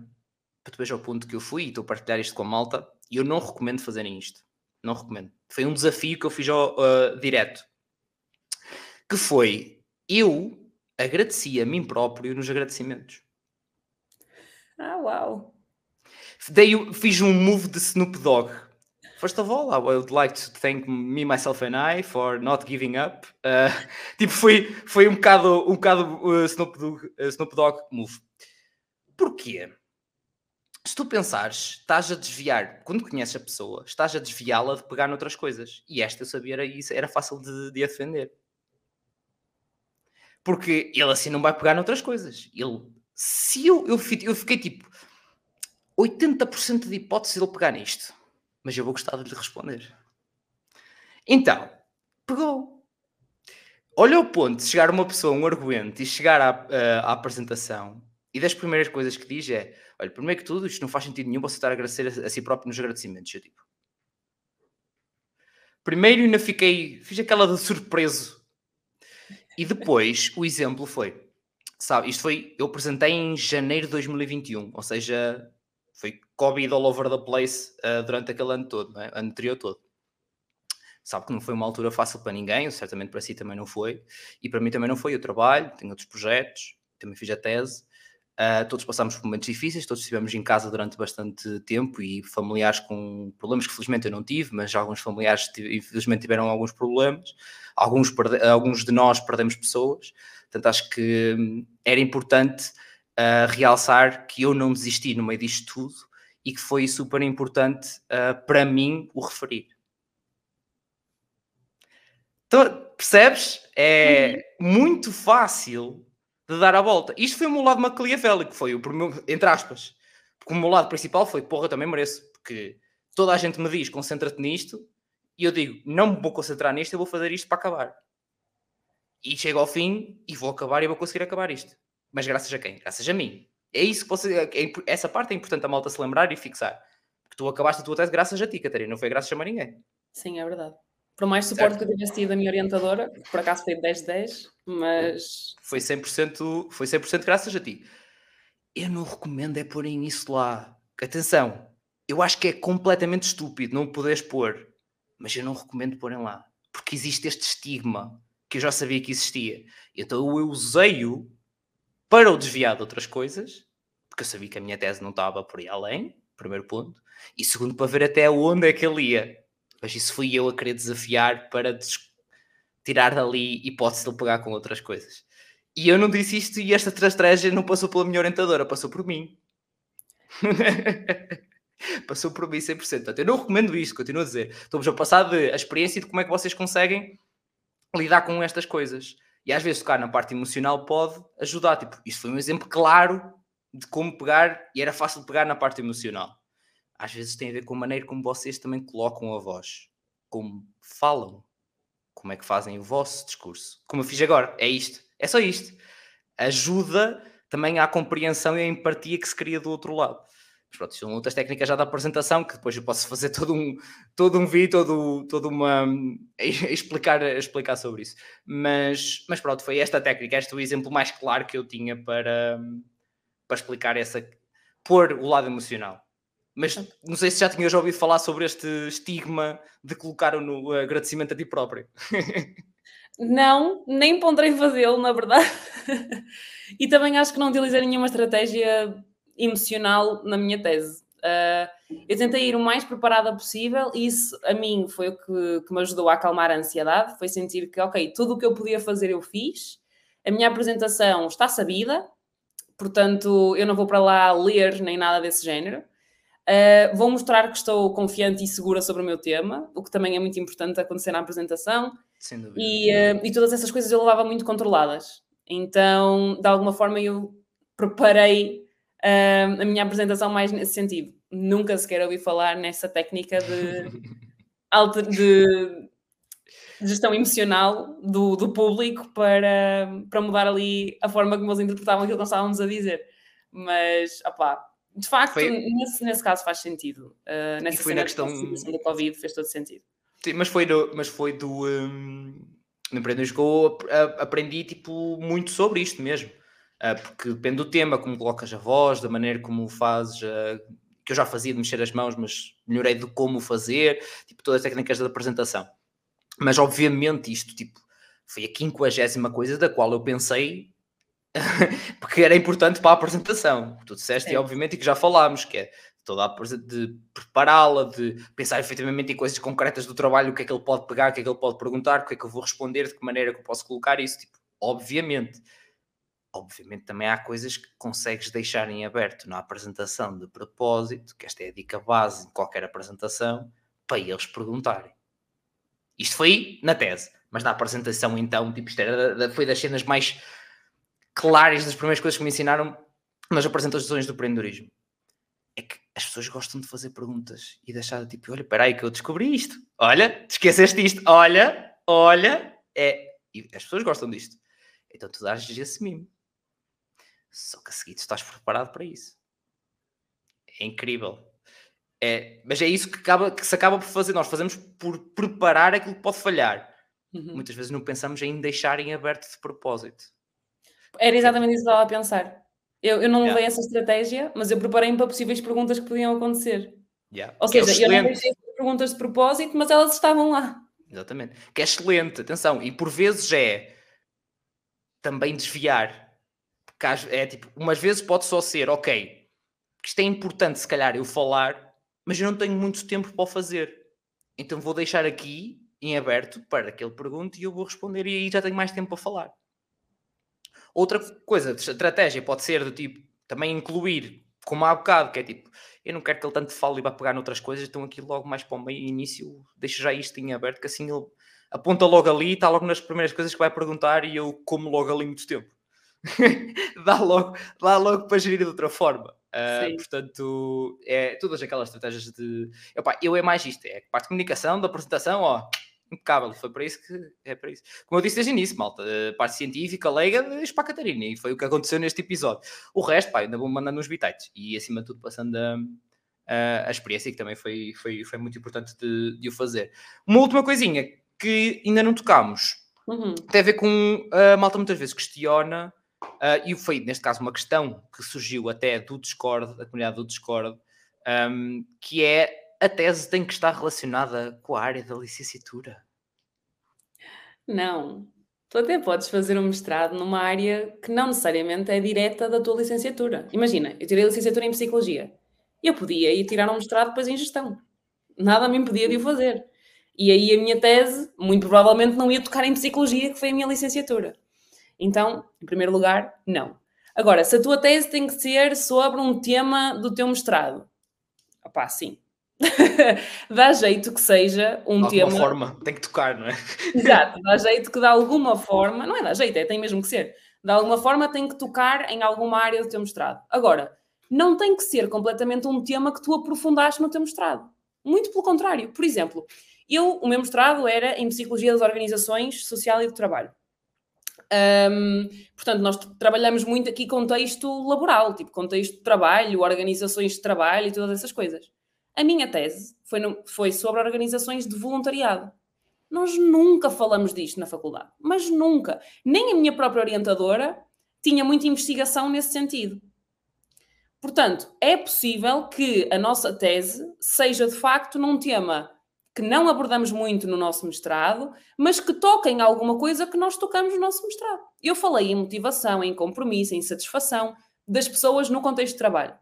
para tu veres ao ponto que eu fui, e estou a partilhar isto com a malta, e eu não recomendo fazerem isto não recomendo. Foi um desafio que eu fiz ao, uh, direto. Que foi, eu agradeci a mim próprio nos agradecimentos. Ah, uau! Dei, fiz um move de Snoop Dogg. First of all, I would like to thank me, myself and I for not giving up. Uh, tipo, foi, foi um bocado, um bocado uh, Snoop, Dogg, uh, Snoop Dogg move. Porquê? Se tu pensares, estás a desviar, quando conheces a pessoa, estás a desviá-la de pegar noutras coisas. E esta eu sabia, era, era fácil de, de defender. Porque ele assim não vai pegar noutras coisas. Ele, se eu, eu, eu fiquei tipo 80% de hipótese de ele pegar nisto mas eu vou gostar de lhe responder. Então, pegou. Olha o ponto de chegar uma pessoa, um arguente, e chegar à, uh, à apresentação, e das primeiras coisas que diz é: olha, primeiro que tudo, isto não faz sentido nenhum você estar a agradecer a, a si próprio nos agradecimentos. Eu tipo. Primeiro ainda fiquei, fiz aquela de surpreso. E depois o exemplo foi, sabe, isto foi, eu apresentei em janeiro de 2021, ou seja, foi Covid all over the place uh, durante aquele ano todo, é? ano anterior todo. Sabe que não foi uma altura fácil para ninguém, certamente para si também não foi, e para mim também não foi. Eu trabalho, tenho outros projetos, também fiz a tese. Uh, todos passamos por momentos difíceis, todos estivemos em casa durante bastante tempo e familiares com problemas que felizmente eu não tive, mas alguns familiares infelizmente tiveram alguns problemas. Alguns, alguns de nós perdemos pessoas, portanto acho que hum, era importante uh, realçar que eu não desisti no meio disto tudo e que foi super importante uh, para mim o referir. Então, percebes? É uhum. muito fácil de dar a volta. Isto foi o meu lado maquiavélico, foi o primeiro, entre aspas. Porque o meu lado principal foi, porra, também mereço, porque toda a gente me diz, concentra-te nisto, e eu digo, não me vou concentrar nisto, eu vou fazer isto para acabar. E chego ao fim e vou acabar e vou conseguir acabar isto. Mas graças a quem? Graças a mim. É isso que você. É, essa parte é importante a malta se lembrar e fixar. Porque tu acabaste a tua tese graças a ti, Catarina, não foi graças a mais ninguém. Sim, é verdade. Por mais suporte certo. que eu tivesse tido da minha orientadora, por acaso foi 10-10, mas. Foi 100%, foi 100 graças a ti. Eu não recomendo é porem isso lá. Atenção, eu acho que é completamente estúpido não poderes pôr, mas eu não recomendo porem lá. Porque existe este estigma que eu já sabia que existia. Então eu usei-o para o desviar de outras coisas, porque eu sabia que a minha tese não estava por aí além, primeiro ponto, e segundo, para ver até onde é que ele ia. Mas isso fui eu a querer desafiar para tirar dali hipótese de ele pegar com outras coisas. E eu não disse isto e esta estratégia não passou pela minha orientadora, passou por mim. passou por mim 100%. Portanto, eu não recomendo isto, continuo a dizer. Estou-vos a passar de, a experiência de como é que vocês conseguem lidar com estas coisas. E às vezes tocar na parte emocional pode ajudar. Tipo, isto foi um exemplo claro de como pegar, e era fácil pegar na parte emocional. Às vezes tem a ver com a maneira como vocês também colocam a voz, como falam, como é que fazem o vosso discurso. Como eu fiz agora, é isto, é só isto. Ajuda também à compreensão e à empatia que se cria do outro lado. Pronto, são outras técnicas já da apresentação que depois eu posso fazer todo um, todo um vídeo, todo, todo uma. explicar, explicar sobre isso. Mas, mas pronto, foi esta técnica, este é o exemplo mais claro que eu tinha para, para explicar essa. pôr o lado emocional. Mas não sei se já tinhas ouvido falar sobre este estigma de colocar no agradecimento a ti próprio. Não, nem ponderei fazê-lo, na verdade. e também acho que não utilizei nenhuma estratégia emocional na minha tese. Uh, eu tentei ir o mais preparada possível e isso a mim foi o que, que, me ajudou a acalmar a ansiedade, foi sentir que, ok, tudo o que eu podia fazer eu fiz, a minha apresentação está sabida, portanto eu não vou para lá ler nem nada desse género. Uh, vou mostrar que estou confiante e segura sobre o meu tema, o que também é muito importante acontecer na apresentação. Sem dúvida. E, uh, e todas essas coisas eu levava muito controladas. Então, de alguma forma, eu preparei a minha apresentação mais nesse sentido. Nunca sequer ouvi falar nessa técnica de, de gestão emocional do, do público para, para mudar ali a forma como eles interpretavam aquilo que nós estávamos a dizer. Mas, opá, de facto, foi... nesse, nesse caso faz sentido. Uh, nessa foi na questão do Covid fez todo sentido. Sim, mas foi do, mas foi do um, no Empreendedor aprendi tipo muito sobre isto mesmo. Ah, porque depende do tema, como colocas a voz, da maneira como fazes, uh, que eu já fazia de mexer as mãos, mas melhorei de como fazer, tipo, todas as técnicas da apresentação. Mas obviamente isto, tipo, foi a quinquagésima coisa da qual eu pensei porque era importante para a apresentação. Tu disseste, é. e obviamente, e que já falámos, que é toda a de prepará-la, de pensar efetivamente em coisas concretas do trabalho, o que é que ele pode pegar, o que é que ele pode perguntar, o que é que eu vou responder, de que maneira que eu posso colocar isso, tipo, obviamente. Obviamente também há coisas que consegues deixar em aberto na apresentação de propósito, que esta é a dica base de qualquer apresentação, para eles perguntarem. Isto foi na tese, mas na apresentação então, tipo, isto era, foi das cenas mais claras das primeiras coisas que me ensinaram nas apresentações do empreendedorismo. É que as pessoas gostam de fazer perguntas e deixar tipo, olha, espera aí que eu descobri isto. Olha, te esqueceste isto. Olha, olha. É, e as pessoas gostam disto. Então tu dás esse mimo. Só que a seguir tu estás preparado para isso. É incrível. É, mas é isso que, acaba, que se acaba por fazer. Nós fazemos por preparar aquilo que pode falhar. Uhum. Muitas vezes não pensamos em deixar em aberto de propósito. Era exatamente isso que eu estava a pensar. Eu, eu não yeah. levei essa estratégia, mas eu preparei-me para possíveis perguntas que podiam acontecer. Yeah. Ou seja, é eu não deixei perguntas de propósito, mas elas estavam lá. Exatamente. Que é excelente, atenção. E por vezes é também desviar é tipo, umas vezes pode só ser, ok, isto é importante se calhar eu falar, mas eu não tenho muito tempo para o fazer. Então vou deixar aqui em aberto para que ele pergunte e eu vou responder e aí já tenho mais tempo para falar. Outra coisa de estratégia pode ser do tipo, também incluir, como há bocado, que é tipo, eu não quero que ele tanto fale e vá pegar noutras coisas, então aqui logo mais para o meio início, deixo já isto em aberto, que assim ele aponta logo ali, está logo nas primeiras coisas que vai perguntar e eu como logo ali muito tempo. dá, logo, dá logo para gerir de outra forma. Uh, portanto, é todas aquelas estratégias de. Epá, eu é mais isto, é parte de comunicação, da apresentação, ó, impecável. Foi para isso que é para isso. Como eu disse desde o início, malta, parte científica, leiga, deixo para a Catarina, e foi o que aconteceu neste episódio. O resto, pá, ainda vou mandando uns bitites e acima de tudo passando a, a, a experiência, que também foi, foi, foi muito importante de, de o fazer. Uma última coisinha que ainda não tocámos. Uhum. Tem a ver com a malta muitas vezes questiona Uh, e foi, neste caso, uma questão que surgiu até do Discord, da comunidade do Discord, um, que é a tese tem que estar relacionada com a área da licenciatura. Não. Tu até podes fazer um mestrado numa área que não necessariamente é direta da tua licenciatura. Imagina, eu tirei a licenciatura em Psicologia. Eu podia ir tirar um mestrado depois em Gestão. Nada me impedia de o fazer. E aí a minha tese, muito provavelmente, não ia tocar em Psicologia, que foi a minha licenciatura. Então, em primeiro lugar, não. Agora, se a tua tese tem que ser sobre um tema do teu mestrado, opá, sim. dá jeito que seja um de tema. De alguma forma, tem que tocar, não é? Exato, dá jeito que de alguma forma, não é dá jeito, é tem mesmo que ser, de alguma forma tem que tocar em alguma área do teu mestrado. Agora, não tem que ser completamente um tema que tu aprofundaste no teu mestrado. Muito pelo contrário. Por exemplo, eu, o meu mestrado era em Psicologia das Organizações Social e do Trabalho. Um, portanto, nós trabalhamos muito aqui contexto laboral, tipo contexto de trabalho, organizações de trabalho e todas essas coisas. A minha tese foi, no, foi sobre organizações de voluntariado. Nós nunca falamos disto na faculdade, mas nunca. Nem a minha própria orientadora tinha muita investigação nesse sentido. Portanto, é possível que a nossa tese seja de facto num tema que não abordamos muito no nosso mestrado, mas que toca em alguma coisa que nós tocamos no nosso mestrado. Eu falei em motivação, em compromisso, em satisfação das pessoas no contexto de trabalho.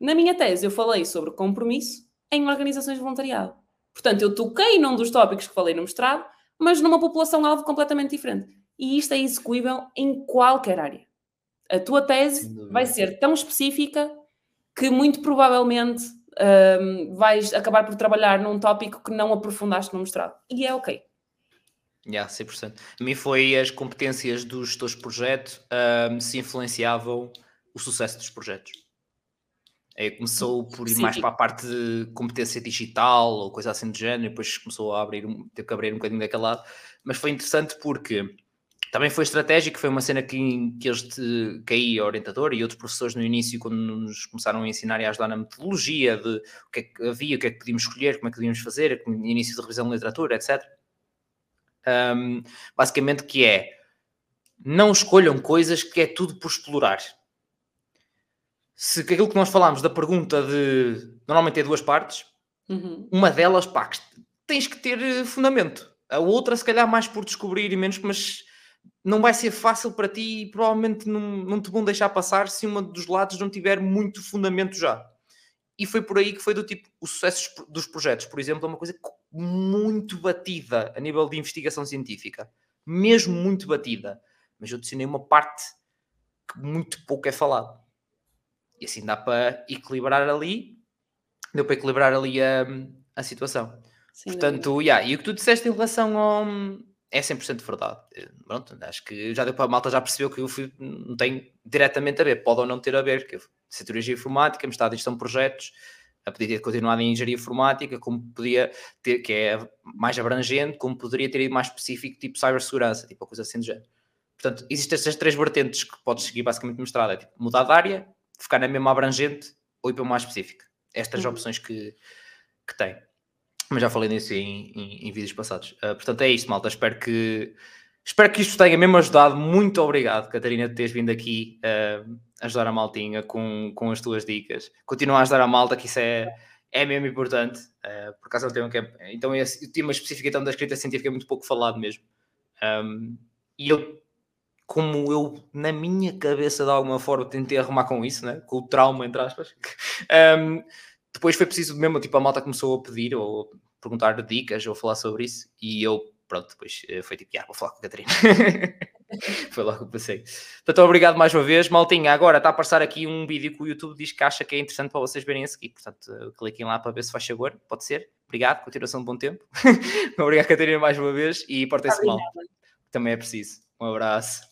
Na minha tese, eu falei sobre compromisso em organizações de voluntariado. Portanto, eu toquei num dos tópicos que falei no mestrado, mas numa população-alvo completamente diferente. E isto é execuível em qualquer área. A tua tese vai ser tão específica que muito provavelmente um, vais acabar por trabalhar num tópico que não aprofundaste no mestrado. E é ok. Yeah, 100%. A mim foi as competências dos teus projetos um, se influenciavam o sucesso dos projetos. Aí começou por ir Sim. mais para a parte de competência digital ou coisa assim do género, e depois começou a abrir, teve que abrir um bocadinho daquele lado. Mas foi interessante porque também foi estratégico, foi uma cena que, que eles, te, que aí, a orientadora e outros professores no início, quando nos começaram a ensinar e a ajudar na metodologia de o que é que havia, o que é que podíamos escolher, como é que podíamos fazer, início de revisão de literatura, etc. Um, basicamente que é, não escolham coisas que é tudo por explorar. Se aquilo que nós falámos da pergunta de, normalmente é duas partes, uhum. uma delas, pá, tens que ter eh, fundamento. A outra, se calhar, mais por descobrir e menos, mas não vai ser fácil para ti e provavelmente não, não te vão deixar passar se uma dos lados não tiver muito fundamento já. e foi por aí que foi do tipo, o sucesso dos projetos, por exemplo, é uma coisa muito batida a nível de investigação científica. Mesmo muito batida. Mas eu adicionei uma parte que muito pouco é falado. E assim dá para equilibrar ali, deu para equilibrar ali a, a situação. Sim, Portanto, yeah, e o que tu disseste em relação ao. É 100% verdade. Eh, pronto, acho que já deu para a malta já percebeu que eu fui, não tem diretamente a ver, pode ou não ter a ver, que eu Cientologia Informática, mestrado em Gestão de Projetos, podia ter continuado em Engenharia Informática, como podia ter, que é mais abrangente, como poderia ter ido mais específico, tipo cibersegurança, tipo coisa assim do género. Portanto, existem essas três vertentes que podes seguir basicamente mestrado, é tipo mudar de área, ficar na mesma abrangente ou ir para uma mais específica. Estas uhum. opções que, que tem. Mas já falei nisso em, em, em vídeos passados. Uh, portanto, é isto, malta. Espero que Espero que isto tenha mesmo ajudado. Muito obrigado, Catarina, de teres vindo aqui uh, ajudar a maltinha com, com as tuas dicas. Continua a ajudar a malta, que isso é, é mesmo importante. Uh, por acaso é um tema que é, Então, esse, o tema específico então, da escrita científica é muito pouco falado mesmo. Um, e eu, como eu, na minha cabeça, de alguma forma, tentei arrumar com isso, né? com o trauma, entre aspas. Um, depois foi preciso mesmo, tipo, a malta começou a pedir ou perguntar dicas ou falar sobre isso. E eu pronto, depois eh, foi tipo, ah, vou falar com a Catarina. foi logo que passei. Portanto, obrigado mais uma vez. Maltinha, agora está a passar aqui um vídeo que o YouTube diz que acha que é interessante para vocês verem a seguir. Portanto, eh, cliquem lá para ver se faz favor. Pode ser. Obrigado, continuação de bom tempo. obrigado, Catarina, mais uma vez e portem-se mal. Também é preciso. Um abraço.